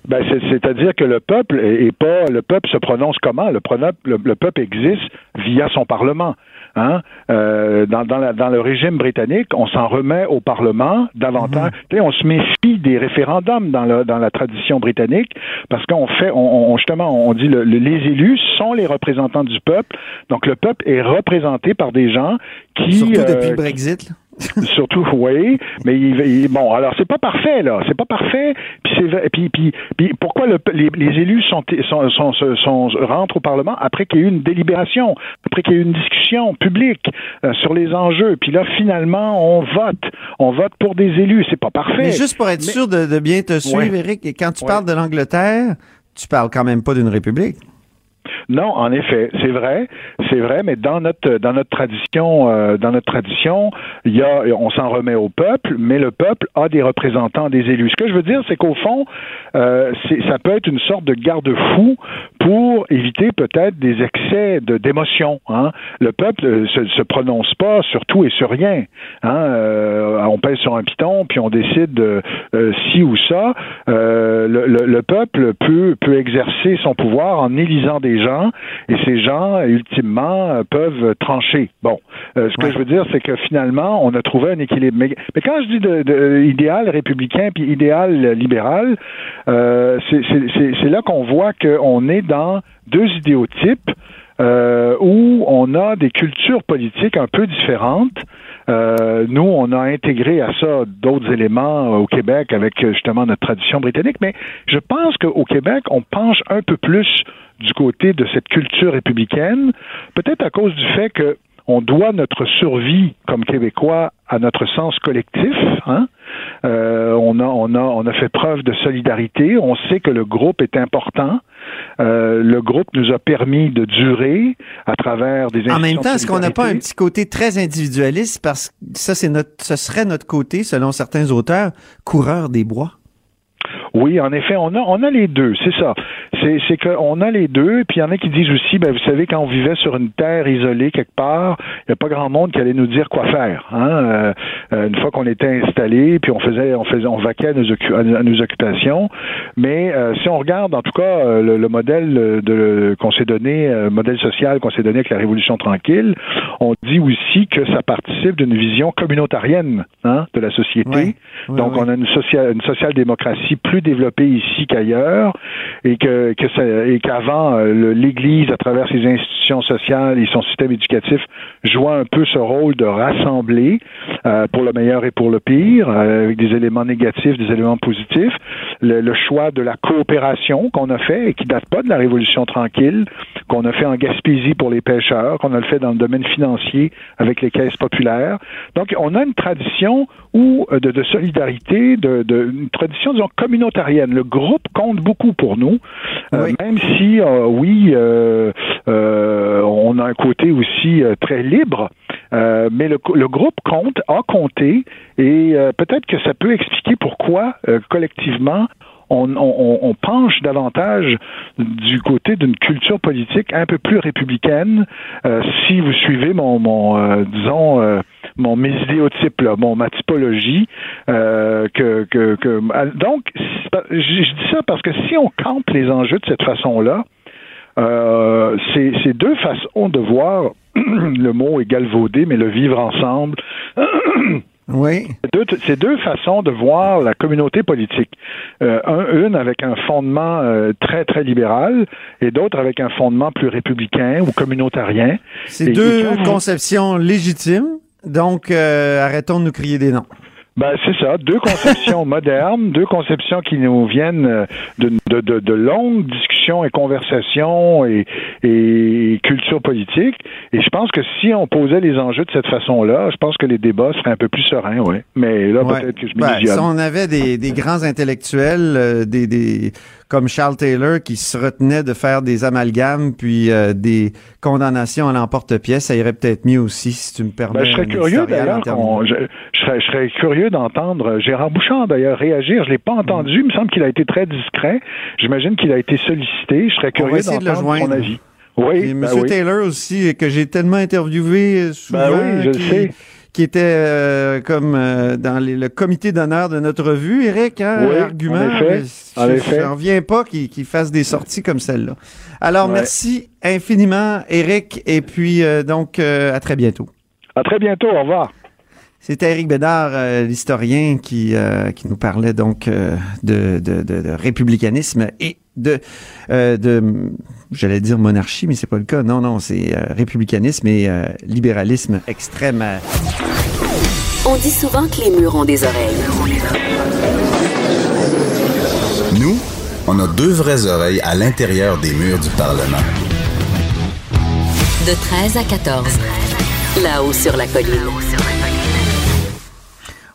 ben, c'est- c'est-à-dire que le peuple est, pas le peuple se prononce comment? Le, le, le peuple existe via son parlement. Hein? Euh, dans, dans, la- dans le régime britannique, on s'en remet au Parlement davantage. Sais, on se méfie des référendums dans, le, dans la tradition britannique parce qu'on fait, on, on- justement, on dit le, le- les élus sont les représentants du peuple. Donc le peuple est représenté par des gens qui Surtout euh, depuis le Brexit. là. Surtout, oui, mais il, il- bon, alors c'est pas parfait là, c'est pas parfait. Puis puis, puis, puis pourquoi le- les, les élus sont, sont, sont, sont- sont- rentrent au Parlement après qu'il y ait eu une délibération, après qu'il y ait eu une discussion publique euh, sur les enjeux? Puis là, finalement, on vote, on vote pour des élus. C'est pas parfait. Mais juste pour être Mais- sûr de, de bien te suivre, Ouais. Eric, et quand tu Ouais. parles de l'Angleterre, tu parles quand même pas d'une république. Non, en effet, c'est vrai, c'est vrai, mais dans notre dans notre tradition, euh, dans notre tradition, il y a, on s'en remet au peuple, mais le peuple a des représentants, des élus. Ce que je veux dire, c'est qu'au fond, euh, ça peut être une sorte de garde-fou pour éviter peut-être des excès d'émotion. Hein. Le peuple euh, se, se prononce pas sur tout et sur rien. Hein. On pèse sur un piton, puis on décide de, ci ou ça. Le, le- le peuple peut peut exercer son pouvoir en élisant des gens, et ces gens, ultimement, euh, peuvent trancher. Bon, Euh, ce que Ouais. je veux dire, c'est que finalement, on a trouvé un équilibre. Mais, mais quand je dis de, de- idéal républicain puis idéal libéral, euh, c'est là qu'on voit qu'on est dans deux idéotypes euh, où on a des cultures politiques un peu différentes. Euh, nous, on a intégré à ça d'autres éléments euh, au Québec avec euh, justement notre tradition britannique, mais je pense qu'au Québec, on penche un peu plus du côté de cette culture républicaine, peut-être à cause du fait que on doit notre survie comme Québécois à notre sens collectif. Hein? Euh, on, a, on, a, on a fait preuve de solidarité. On sait que le groupe est important. Euh, le groupe nous a permis de durer à travers des En même temps, est-ce qu'on n'a pas un petit côté très individualiste? Parce que ça, c'est notre, ce serait notre côté, selon certains auteurs, coureur des bois? Oui, en effet, on a, on a les deux, c'est ça. C'est, c'est qu'on a les deux, puis il y en a qui disent aussi, ben, vous savez, quand on vivait sur une terre isolée quelque part, il n'y a pas grand monde qui allait nous dire quoi faire. Hein? Euh, euh, une fois qu'on était installé, puis on faisait, on faisait, on vaquait à nos, à nos occupations. Mais euh, si on regarde, en tout cas, le, le modèle de, qu'on s'est donné, modèle social qu'on s'est donné avec la Révolution tranquille, on dit aussi que ça participe d'une vision communautarienne hein, de la société. Donc, on a une, social, une social-démocratie plus développée ici qu'ailleurs et que, que qu'avant euh, l'Église à travers ses institutions sociales et son système éducatif jouait un peu ce rôle de rassembler euh, pour le meilleur et pour le pire euh, avec des éléments négatifs, des éléments positifs. Le, choix de la coopération qu'on a fait et qui date pas de la Révolution tranquille, qu'on a fait en Gaspésie pour les pêcheurs, qu'on a le fait dans le domaine financier avec les caisses populaires. Donc on a une tradition ou de, solidarité, de, de une tradition disons Le groupe compte beaucoup pour nous, euh, même si euh, oui, euh, on a un côté aussi très libre. mais le, le, groupe compte, a compté, et peut-être que ça peut expliquer pourquoi collectivement on, on, on, penche davantage du côté d'une culture politique un peu plus républicaine. Si vous suivez mon, mon disons, mon mes idéotypes, là, mon ma typologie, que, que, que donc je, je dis ça parce que si on campe les enjeux de cette façon-là, c'est deux façons de voir le mot est galvaudé, mais le vivre ensemble. Oui. C'est deux, façons de voir la communauté politique. Euh, un, une avec un fondement euh, très, très libéral et d'autres avec un fondement plus républicain ou communautarien. C'est deux conceptions légitimes. Donc, euh, arrêtons de nous crier des noms. Ben, c'est ça, deux conceptions modernes, deux conceptions qui nous viennent euh, de, de, de, de longues discussions et conversations et, et culture politique. Et je pense que si on posait les enjeux de cette façon-là, je pense que les débats seraient un peu plus sereins, oui. Mais là, peut-être que je ben, Si on avait des, des grands intellectuels, euh, des, des comme Charles Taylor qui se retenait de faire des amalgames puis euh, des condamnations à l'emporte-pièce, ça irait peut-être mieux aussi, si tu me permets. Ben, je serais curieux d'ailleurs, je, je, serais, curieux d'entendre Gérard Bouchard d'ailleurs réagir. Je l'ai pas entendu, il me semble qu'il a été très discret. J'imagine qu'il a été sollicité. Je serais curieux d'entendre son avis. Oui, Et ben M. Taylor aussi, que j'ai tellement interviewé euh, souvent. Ben oui, je sais qui était euh, comme euh, dans le comité d'honneur de notre revue, Eric, hein, oui, argument. En effet, je, en effet. je reviens pas qu'il fasse des sorties comme celle-là. Alors, ouais. merci infiniment, Eric, et puis euh, donc à très bientôt. À très bientôt, au revoir. C'était Éric Bédard, euh, l'historien, qui, euh, qui nous parlait donc euh, de, de, de, de, républicanisme et de, de j'allais dire monarchie, mais c'est pas le cas. Non, non, c'est républicanisme et libéralisme extrême. On dit souvent que les murs ont des oreilles. Nous, on a deux vraies oreilles à l'intérieur des murs du Parlement. De 13 à 14. Là-haut sur la colline.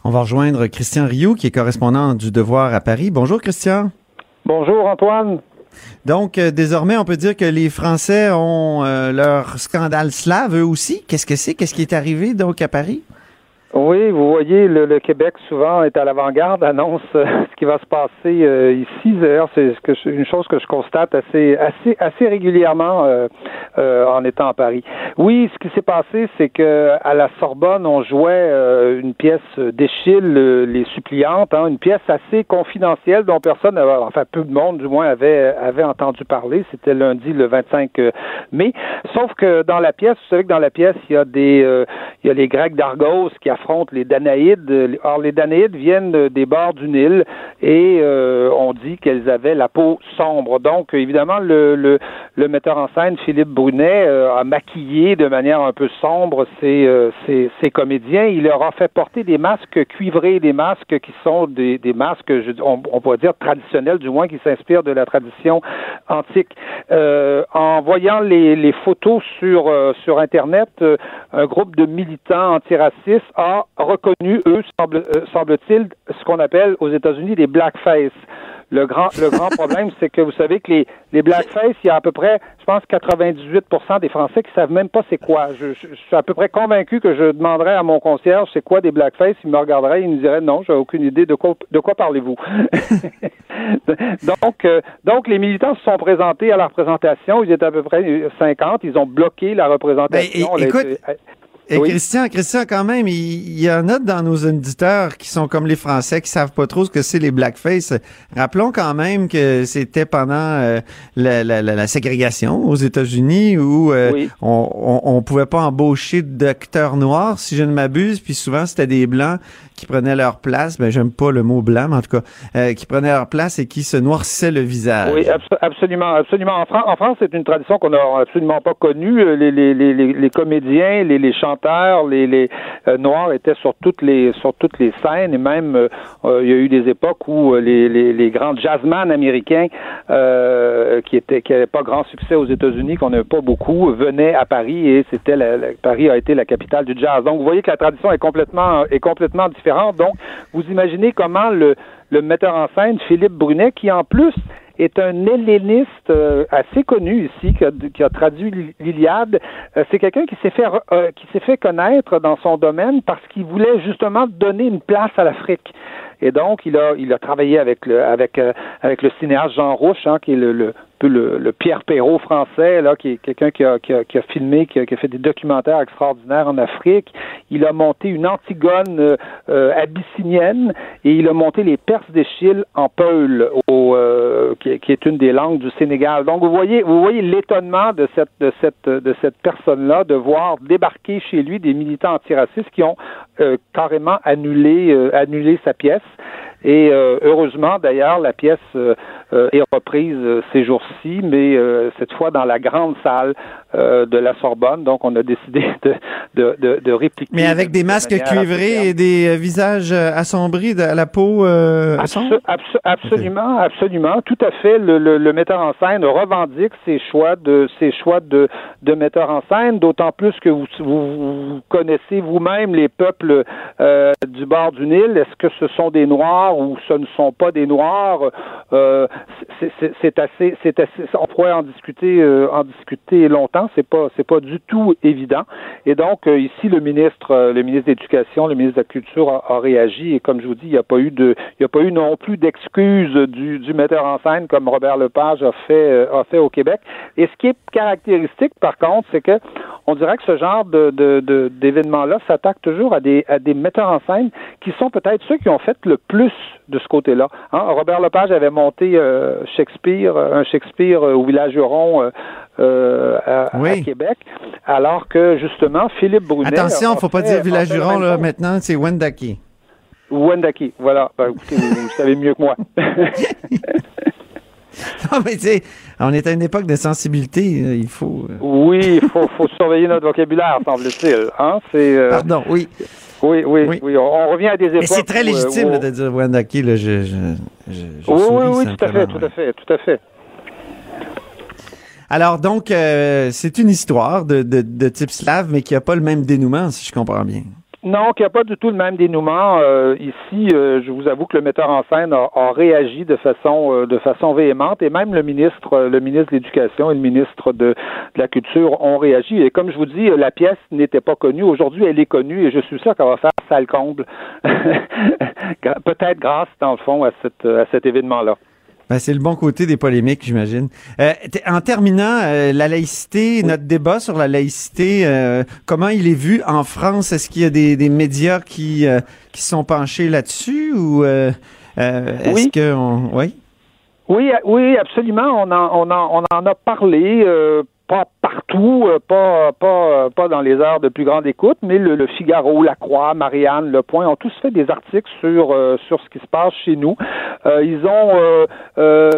On va rejoindre Christian Rioux, qui est correspondant du Devoir à Paris. Bonjour, Christian. Bonjour, Antoine. Donc, euh, désormais, on peut dire que les Français ont euh, leur scandale slave, eux aussi. Qu'est-ce que c'est? Qu'est-ce qui est arrivé, donc, à Paris? Oui, vous voyez, le, le, Québec souvent est à l'avant-garde, annonce euh, ce qui va se passer euh, ici. D'ailleurs, c'est une chose que je constate assez, assez, assez régulièrement euh, euh en étant à Paris. Oui, ce qui s'est passé, c'est que à la Sorbonne, on jouait euh, une pièce d'Échille, les suppliantes, hein, une pièce assez confidentielle dont personne, enfin peu de monde du moins avait avait entendu parler. C'était lundi, le 25 mai. Sauf que dans la pièce, vous savez que dans la pièce, il y a des, il y a les Grecs d'Argos qui les Danaïdes. Or, les Danaïdes viennent des bords du Nil et euh, on dit qu'elles avaient la peau sombre. Donc, évidemment, le, le, le metteur en scène, Philippe Brunet, euh, a maquillé de manière un peu sombre ces, euh, ces, comédiens. Il leur a fait porter des masques cuivrés, des masques qui sont des, des masques, on, on pourrait dire traditionnels, du moins qui s'inspirent de la tradition antique. Euh, en voyant les, les photos sur, sur Internet, un groupe de militants antiracistes a reconnu, eux, semble, semble-t-il, ce qu'on appelle aux États-Unis des blackface. Le grand, le grand problème, c'est que vous savez que les, les blackface, il y a à peu près, je pense, 98% des Français qui savent même pas c'est quoi. Je, je, suis à peu près convaincu que je demanderais à mon concierge c'est quoi des blackface, il me regarderait, il me dirait non, j'ai aucune idée de quoi, de quoi parlez-vous. donc, euh, donc les militants se sont présentés à la représentation. Ils étaient à peu près 50. Ils ont bloqué la représentation. Ben, écoute, et Christian, Christian, quand même, il, y en a dans nos auditeurs qui sont comme les Français, qui savent pas trop ce que c'est les blackface. Rappelons quand même que c'était pendant euh, la, la, la, ségrégation aux États-Unis où euh, on, on, pouvait pas embaucher de docteurs noirs, si je ne m'abuse, puis souvent c'était des blancs qui prenaient leur place, ben j'aime pas le mot mais en tout cas, euh, qui prenaient leur place et qui se noircissaient le visage. Oui, absolument, absolument. En, France, c'est une tradition qu'on n'a absolument pas connue. Les, les, comédiens, les, chanteurs, les, euh, noirs étaient sur toutes les sur toutes les scènes et même euh, il y a eu des époques où les grands jazzman américains qui étaient qui n'avaient pas grand succès aux États-Unis, qu'on n'avait pas beaucoup, venaient à Paris et c'était Paris a été la capitale du jazz. Donc vous voyez que la tradition est complètement est complètement différente donc, vous imaginez comment le, metteur en scène, Philippe Brunet, qui en plus est un helléniste euh, assez connu ici, qui a, traduit l'Iliade. Euh, c'est quelqu'un qui s'est fait euh, qui s'est fait connaître dans son domaine parce qu'il voulait justement donner une place à l'Afrique. Et donc, il a, il a travaillé avec le, avec, avec le cinéaste Jean Rouche, hein, qui est le, le, Pierre Perrault français, là, qui est quelqu'un qui a, filmé, qui a, fait des documentaires extraordinaires en Afrique. Il a monté une Antigone euh, euh abyssinienne et il a monté les Perses d'Échille en Peul, euh, qui, est une des langues du Sénégal. Donc vous voyez, vous voyez l'étonnement de cette personne-là de voir débarquer chez lui des militants antiracistes qui ont euh, carrément annulé sa pièce. Et heureusement, d'ailleurs, la pièce est reprise ces jours-ci, mais cette fois dans la grande salle de la Sorbonne. Donc, on a décidé de, de, de, de répliquer. Mais avec des masques cuivrés et des visages assombris, de la peau Absolument, absolument, tout à fait. Le, le, le, metteur en scène revendique ses choix de ses choix de, de metteur en scène, d'autant plus que vous, vous, connaissez vous-même les peuples du bord du Nil. Est-ce que ce sont des Noirs? ou ce ne sont pas des Noirs, euh, c'est assez, c'est assez, on pourrait en discuter, euh, en discuter longtemps. C'est pas, c'est pas du tout évident. Et donc euh, ici, le ministre, le ministre de l'Éducation, le ministre de la Culture a, réagi. Et comme je vous dis, il n'y a pas eu de, il n'y a pas eu non plus d'excuses du, du metteur en scène comme Robert Lepage a fait, a fait au Québec. Et ce qui est caractéristique, par contre, c'est que on dirait que ce genre de, de, d'événements-là s'attaque toujours à des, à des metteurs en scène qui sont peut-être ceux qui ont fait le plus de ce côté-là. Hein? Robert Lepage avait monté euh, Shakespeare, un Shakespeare euh, au village Huron euh, à, Québec, alors que justement Philippe Brunet. Attention, faut pas dire village Huron là maintenant, c'est Wendake. Wendake, voilà. Ben, écoutez, vous, savez mieux que moi. non, mais tu sais, on est à une époque de sensibilité, il faut. Oui, il faut, faut surveiller notre vocabulaire, semble-t-il. Hein? Pardon, oui. Oui, oui, oui, On, revient à des époques. Mais c'est très légitime de dire Wendaki, là. Je, je, je, oui, oui, oui, tout à fait, tout à fait, tout à fait. Alors donc, euh, c'est une histoire de, de, de type slave, mais qui n'a pas le même dénouement, si je comprends bien. Non, qu'il n'y a pas du tout le même dénouement. Euh, ici, euh, je vous avoue que le metteur en scène a, réagi de façon euh, de façon véhémente et même le ministre, le ministre de l'Éducation et le ministre de, la Culture ont réagi. Et comme je vous dis, la pièce n'était pas connue. Aujourd'hui, elle est connue et je suis sûr qu'elle va faire sale comble. Peut-être grâce, dans le fond, à, cette, à cet événement-là. Ben, c'est le bon côté des polémiques, j'imagine. Euh, en terminant, euh, la laïcité, notre débat sur la laïcité, euh, comment il est vu en France? Est-ce qu'il y a des, des médias qui, qui sont penchés là-dessus ou est-ce oui. que oui? Oui, oui, absolument. On en, on en, on en a parlé pas partout, euh, pas, pas, pas dans les heures de plus grande écoute, mais le, Figaro, La Croix, Marianne, Le Point ont tous fait des articles sur, euh, sur ce qui se passe chez nous. Euh, ils ont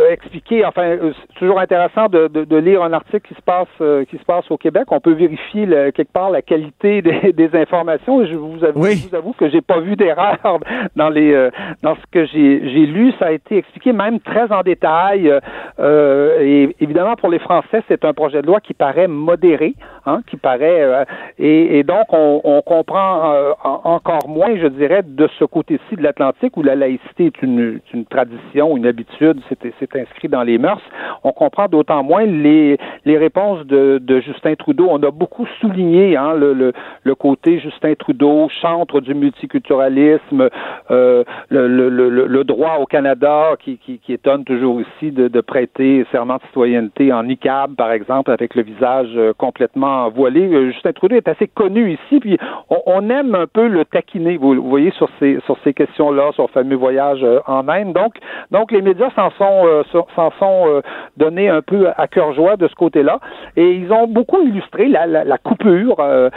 expliqué, enfin, c'est toujours intéressant de, de, lire un article qui se passe qui se passe au Québec. On peut vérifier quelque part la qualité des, des informations. Je vous avoue, je vous avoue que j'ai pas vu d'erreur dans les dans ce que j'ai lu. Ça a été expliqué même très en détail. et évidemment, pour les Français, c'est un projet de loi qui paraît modéré. hein, qui paraît, euh, et, donc on, on comprend euh, encore moins, je dirais, de ce côté-ci de l'Atlantique où la laïcité est une, une tradition, une habitude, c'est inscrit dans les mœurs. On comprend d'autant moins les, les réponses de, de, Justin Trudeau. On a beaucoup souligné hein, le, le, le, côté Justin Trudeau, chantre du multiculturalisme, euh, le, le, droit au Canada qui, qui, qui étonne toujours ici de, de, prêter serment de citoyenneté en niqab, par exemple, avec le visage euh, complètement voilé. Euh, Justin Trudeau est assez connu ici, puis on, on aime un peu le taquiner, vous, voyez, sur ces, sur ces questions-là, sur le fameux voyage en Inde. Donc, donc les médias s'en sont, s'en sont donnés un peu à cœur joie de ce côté-là. Et ils ont beaucoup illustré la, coupure euh,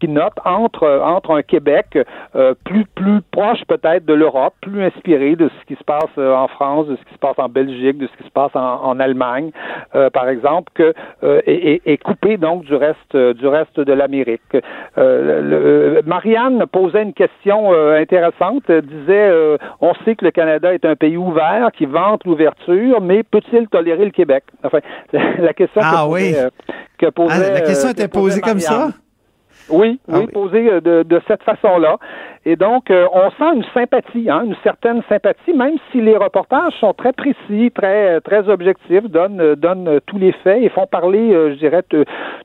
qui note entre, entre un Québec plus, plus proche peut-être de l'Europe, plus inspiré de ce qui se passe euh, en France, de ce qui se passe en Belgique, de ce qui se passe en, Allemagne, euh, par exemple, que euh, est, coupé donc du reste du reste de l'Amérique. Marianne posait une question intéressante, disait on sait que le Canada est un pays ouvert qui vante l'ouverture, mais peut-il tolérer le Québec? Enfin, la question ah, que, oui. que posait, ah, la question était posée comme ça? Oui, ah oui, posée de, de cette façon-là. Et donc, euh, on sent une sympathie, hein, une certaine sympathie, même si les reportages sont très précis, très très objectifs, donnent euh, donnent tous les faits et font parler, euh, je dirais,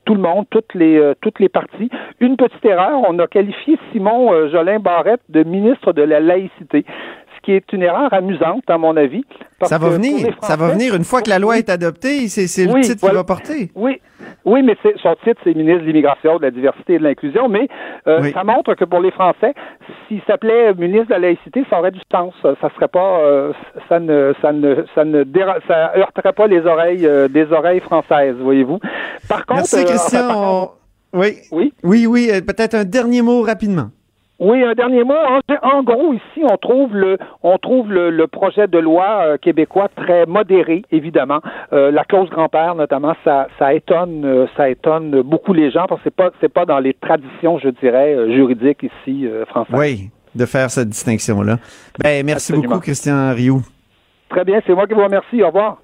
tout le monde, toutes les toutes les parties. Une petite erreur, on a qualifié Simon Jolin Barrette de ministre de la laïcité qui est une erreur amusante, à mon avis. ça va venir. ça va venir une fois que la loi est adoptée. C'est le titre qu'il va porter. Oui, oui, mais son titre, c'est ministre de l'immigration, de la diversité et de l'inclusion. Mais euh, ça montre que pour les Français, s'il s'appelait ministre de la laïcité, ça aurait du sens. Ça serait pas, euh, ça ne, ça ne, ça ne, ça heurterait pas les oreilles euh, des oreilles françaises, voyez-vous. Par contre, Merci, Christian. Oui. Oui? Oui, oui. Peut-être un dernier mot rapidement. Oui, un dernier mot. En, gros, ici, on trouve le, on trouve le, projet de loi euh, québécois très modéré, évidemment. Euh, la clause grand-père, notamment, ça, ça étonne, euh, ça étonne beaucoup les gens parce que c'est pas, c'est pas dans les traditions, je dirais, juridiques ici françaises. Oui, de faire cette distinction-là. Ben, merci beaucoup, Christian Rioux. Très bien, c'est moi qui vous remercie. Au revoir.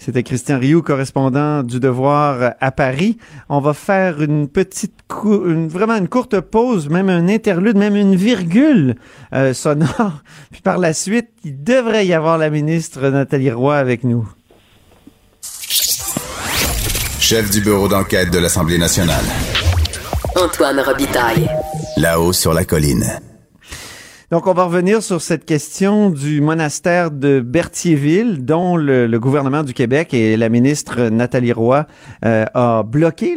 C'était Christian Rioux, correspondant du Devoir à Paris. On va faire une petite, vraiment une courte pause, même un interlude, même une virgule euh, sonore. Puis par la suite, il devrait y avoir la ministre Nathalie Roy avec nous. Chef du bureau d'enquête de l'Assemblée nationale. Antoine Robitaille. Là-haut sur la colline. Donc, on va revenir sur cette question du monastère de Berthierville, dont le, gouvernement du Québec et la ministre Nathalie Roy euh, a bloqué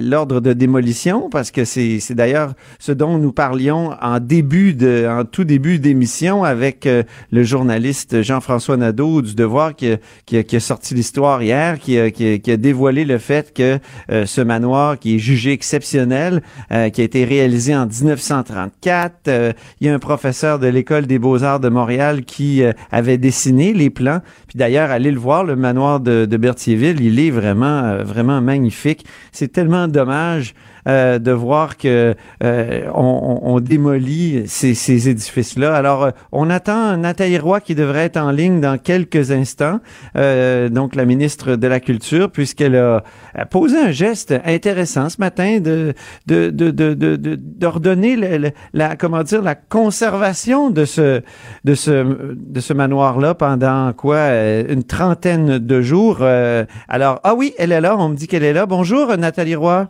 l'ordre de démolition, parce que c'est d'ailleurs ce dont nous parlions en début de, en tout début d'émission avec euh, le journaliste Jean-François Nadeau du Devoir qui a, qui a, sorti l'histoire hier, qui a, qui, a, dévoilé le fait que euh, ce manoir qui est jugé exceptionnel, qui a été réalisé en 1934, il y a un professeur de l'École des beaux-arts de Montréal qui euh, avait dessiné les plans. Puis d'ailleurs, allez le voir, le manoir de, Berthierville, il est vraiment, euh, vraiment magnifique. C'est tellement dommage euh, de voir que euh, on, démolit ces, ces édifices-là. Alors, euh, on attend Nathalie Roy qui devrait être en ligne dans quelques instants, donc la ministre de la Culture, puisqu'elle a, posé un geste intéressant ce matin de de de de d'ordonner la, comment dire la conservation de ce de ce de ce manoir-là pendant quoi une trentaine de jours. alors, ah oui, elle est là. On me dit qu'elle est là. Bonjour, Nathalie Roy.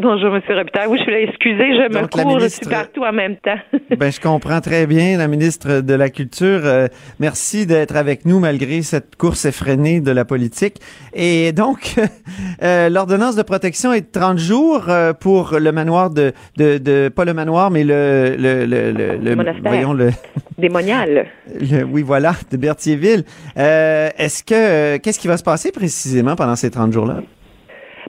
Bonjour, M. Robitaille. Oui, je suis là. Excusez, je me cours, je suis partout en même temps. ben, je comprends très bien, la ministre de la Culture. Euh, merci d'être avec nous malgré cette course effrénée de la politique. Et donc, euh, l'ordonnance de protection est de 30 jours euh, pour le manoir de, de, de, pas le manoir, mais le, le, le, le, monastère. voyons, le, démonial. oui, voilà, de Berthierville. Est-ce que, qu'est-ce qui va se passer précisément pendant ces 30 jours-là?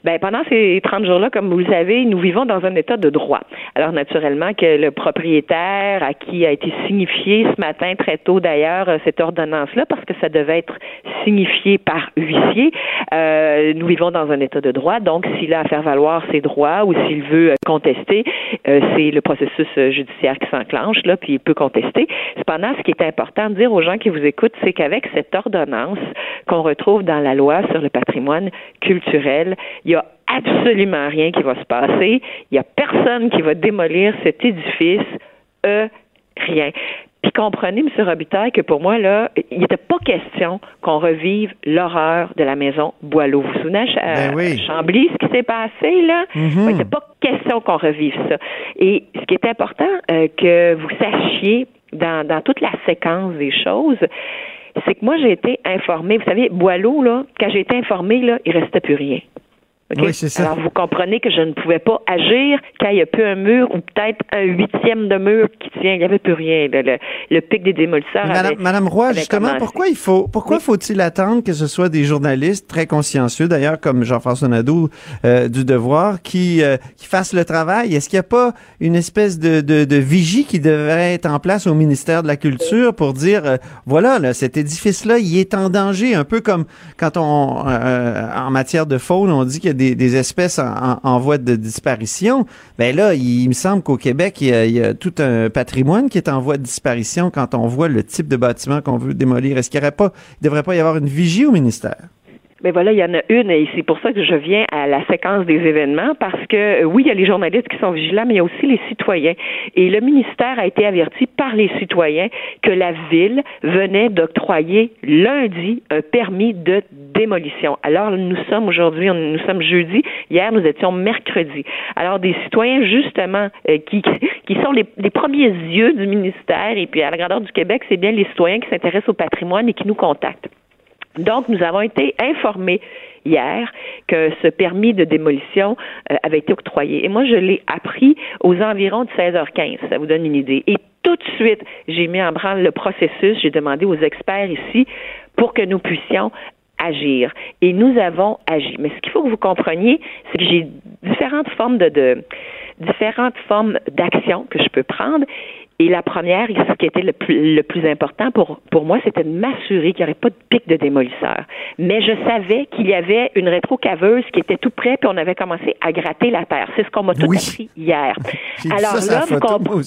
Ben, pendant ces 30 jours-là, comme vous le savez, nous vivons dans un état de droit. Alors, naturellement, que le propriétaire à qui a été signifié ce matin, très tôt d'ailleurs, cette ordonnance-là, parce que ça devait être signifié par huissier, euh, nous vivons dans un état de droit. Donc, s'il a à faire valoir ses droits ou s'il veut contester, euh, c'est le processus judiciaire qui s'enclenche, là, puis il peut contester. Cependant, ce qui est important de dire aux gens qui vous écoutent, c'est qu'avec cette ordonnance qu'on retrouve dans la loi sur le patrimoine culturel, absolument rien qui va se passer. Il n'y a personne qui va démolir cet édifice. Euh, rien. Puis comprenez, M. Robitaille, que pour moi, là, il n'était pas question qu'on revive l'horreur de la maison Boileau. Vous vous souvenez, à Ben Chambly, ce qui s'est passé, là? Mhm. Il n'était pas question qu'on revive ça. Et ce qui est important euh, que vous sachiez dans, dans toute la séquence des choses, c'est que moi, j'ai été informée. Vous savez, Boileau, là, quand j'ai été informée, là, il restait plus rien. OK? Oui, c'est ça. Alors, vous comprenez que je ne pouvais pas agir quand il n'y a plus un mur ou peut-être un huitième de mur qui tient. Il n'y avait plus rien. Le, le, le pic des démolisseurs Madame, avait, Madame Roy, avait justement, commencé. pourquoi il faut, pourquoi faut-il attendre que ce soit des journalistes très consciencieux, d'ailleurs, comme Jean-François Nadeau euh, du Devoir, qui, euh, qui fassent le travail? Est-ce qu'il n'y a pas une espèce de, de, de vigie qui devrait être en place au ministère de la Culture pour dire, euh, voilà, là, cet édifice-là, il est en danger, un peu comme quand on, euh, en matière de faune, on dit qu'il y a des, des espèces en, voie de disparition. Ben là, il, me semble qu'au Québec, il y, a, tout un patrimoine qui est en voie de disparition quand on voit le type de bâtiment qu'on veut démolir. Est-ce qu'il il devrait pas y avoir une vigie au ministère? Mais voilà, il y en a une et c'est pour ça que je viens à la séquence des événements parce que euh, oui, il y a les journalistes qui sont vigilants, mais il y a aussi les citoyens. Et le ministère a été averti par les citoyens que la ville venait d'octroyer lundi un permis de démolition. Alors nous sommes aujourd'hui, nous sommes jeudi. Hier, nous étions mercredi. Alors des citoyens justement euh, qui qui sont les, les premiers yeux du ministère et puis à la grandeur du Québec, c'est bien les citoyens qui s'intéressent au patrimoine et qui nous contactent. Donc, nous avons été informés hier que ce permis de démolition euh, avait été octroyé. Et moi, je l'ai appris aux environs de 16h15. Ça vous donne une idée. Et tout de suite, j'ai mis en branle le processus. J'ai demandé aux experts ici pour que nous puissions agir. Et nous avons agi. Mais ce qu'il faut que vous compreniez, c'est que j'ai différentes formes de, de différentes formes d'action que je peux prendre. Et la première, et ce qui était le plus, le plus important pour, pour moi, c'était de m'assurer qu'il n'y aurait pas de pic de démolisseur. Mais je savais qu'il y avait une rétrocaveuse qui était tout près, puis on avait commencé à gratter la terre. C'est ce qu'on m'a tout Oui. appris hier. Alors ça là, vous comprenez.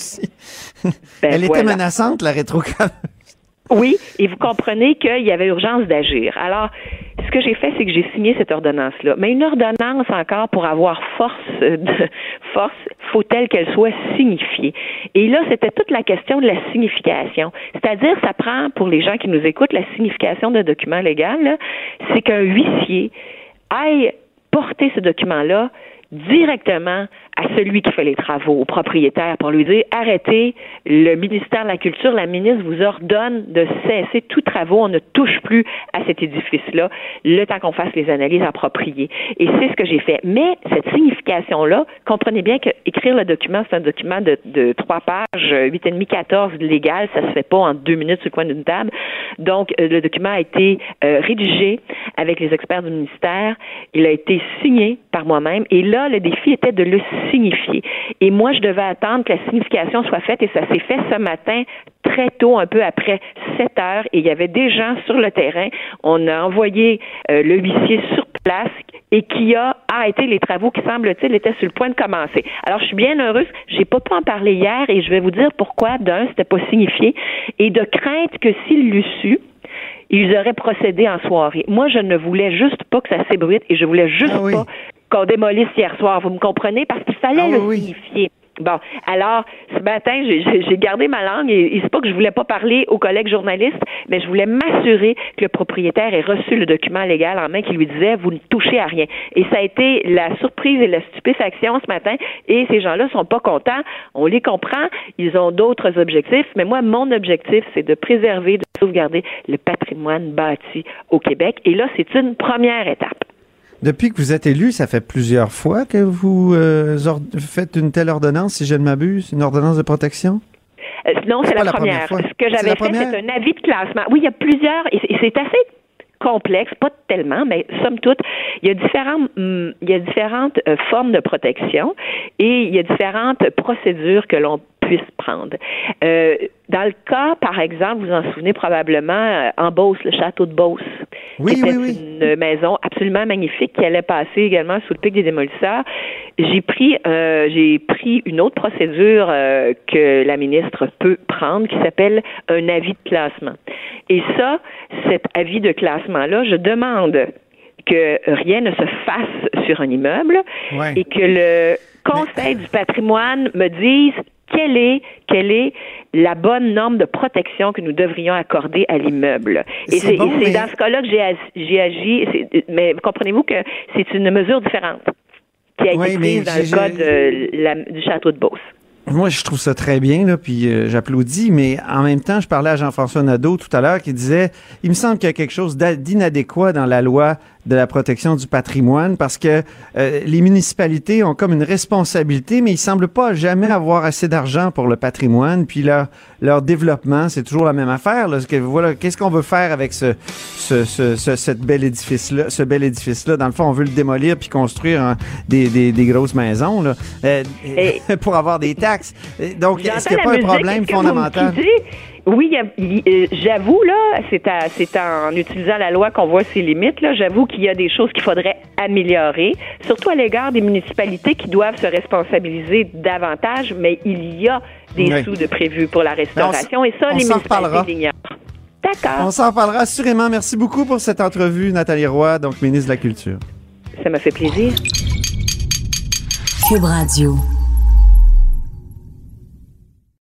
Ben Elle était menaçante, la rétrocam. Oui, et vous comprenez qu'il y avait urgence d'agir. Alors, ce que j'ai fait, c'est que j'ai signé cette ordonnance-là. Mais une ordonnance encore pour avoir force, euh, de, force, faut-elle qu'elle soit signifiée. Et là, c'était toute la question de la signification. C'est-à-dire, ça prend pour les gens qui nous écoutent la signification d'un document légal. C'est qu'un huissier aille porter ce document-là directement à celui qui fait les travaux, au propriétaire, pour lui dire arrêtez, le ministère de la Culture, la ministre vous ordonne de cesser tous travaux, on ne touche plus à cet édifice-là, le temps qu'on fasse les analyses appropriées. Et c'est ce que j'ai fait. Mais cette signification-là, comprenez bien que écrire le document, c'est un document de, trois pages, huit et demi, quatorze légal, ça se fait pas en deux minutes sur le coin d'une table. Donc, euh, le document a été euh, rédigé avec les experts du ministère. Il a été signé par moi-même. Et là, le défi était de le signifier. Et moi, je devais attendre que la signification soit faite et ça s'est fait ce matin très tôt, un peu après 7 heures, et il y avait des gens sur le terrain. On a envoyé euh, le huissier sur place et qui a arrêté les travaux qui, semble-t-il, étaient sur le point de commencer. Alors, je suis bien heureuse. J'ai pas pu en parler hier et je vais vous dire pourquoi. D'un, c'était pas signifié et de crainte que s'il l'eût su, ils auraient procédé en soirée. Moi, je ne voulais juste pas que ça s'ébruite et je voulais juste Ah oui. pas qu'on démolisse hier soir. Vous me comprenez? Parce qu'il fallait Ah le oui, signifier. Bon, alors, ce matin, j'ai- gardé ma langue et, et c'est pas que je voulais pas parler aux collègues journalistes, mais je voulais m'assurer que le propriétaire ait reçu le document légal en main qui lui disait vous ne touchez à rien. Et ça a été la surprise et la stupéfaction ce matin et ces gens-là sont pas contents. On les comprend. Ils ont d'autres objectifs, mais moi, mon objectif, c'est de préserver, de sauvegarder le patrimoine bâti au Québec. Et là, c'est une première étape. Depuis que vous êtes élu, ça fait plusieurs fois que vous euh, ord- faites une telle ordonnance, si je ne m'abuse, une ordonnance de protection? Euh, non, C'est la, la première. Ce que j'avais fait, c'est un avis de classement. Oui, il y a plusieurs, et c'est- et c'est assez complexe, pas tellement, mais somme toute, il y a différentes, hum, il y a différentes euh, formes de protection et il y a différentes procédures que l'on puisse prendre. Euh, dans le cas, par exemple, vous en souvenez probablement, euh, en Beauce, le château de Beauce, Oui, qui était oui, oui. une maison absolument magnifique qui allait passer également sous le pic des démolisseurs. J'ai pris, euh, j'ai pris une autre procédure euh, que la ministre peut prendre qui s'appelle un avis de classement. Et ça, cet avis de classement-là, je demande que rien ne se fasse sur un immeuble et que le Conseil du patrimoine me dise quelle est, quelle est la bonne norme de protection que nous devrions accorder à l'immeuble. Et c'est dans ce cas-là que j'ai agi. Mais comprenez-vous que c'est une mesure différente qui a été prise dans le code du château de Beauce. Moi, je trouve ça très bien, là, puis euh, j'applaudis, mais en même temps, je parlais à Jean-François Nadeau tout à l'heure qui disait, il me semble qu'il y a quelque chose d'inadéquat dans la loi de la protection du patrimoine parce que euh, les municipalités ont comme une responsabilité, mais ils semblent pas jamais avoir assez d'argent pour le patrimoine. Puis leur, leur développement, c'est toujours la même affaire. Là. Voilà, qu'est-ce qu'on veut faire avec ce, ce, ce, ce, cette bel édifice-là, ce bel édifice-là? Dans le fond, on veut le démolir puis construire des, des, des, grosses maisons là, euh, pour avoir des taxes. Donc, est-ce qu'il n'y a pas un problème fondamental? Oui, euh, j'avoue là, c'est en utilisant la loi qu'on voit ses limites. Là, j'avoue qu'il y a des choses qu'il faudrait améliorer, surtout à l'égard des municipalités qui doivent se responsabiliser davantage. Mais il y a des sous de prévus pour la restauration et ça, les municipalités l'ignorent. D'accord. On s'en parlera assurément. Merci beaucoup pour cette entrevue, Nathalie Roy, donc ministre de la Culture. Ça m'a fait plaisir. Cube Radio.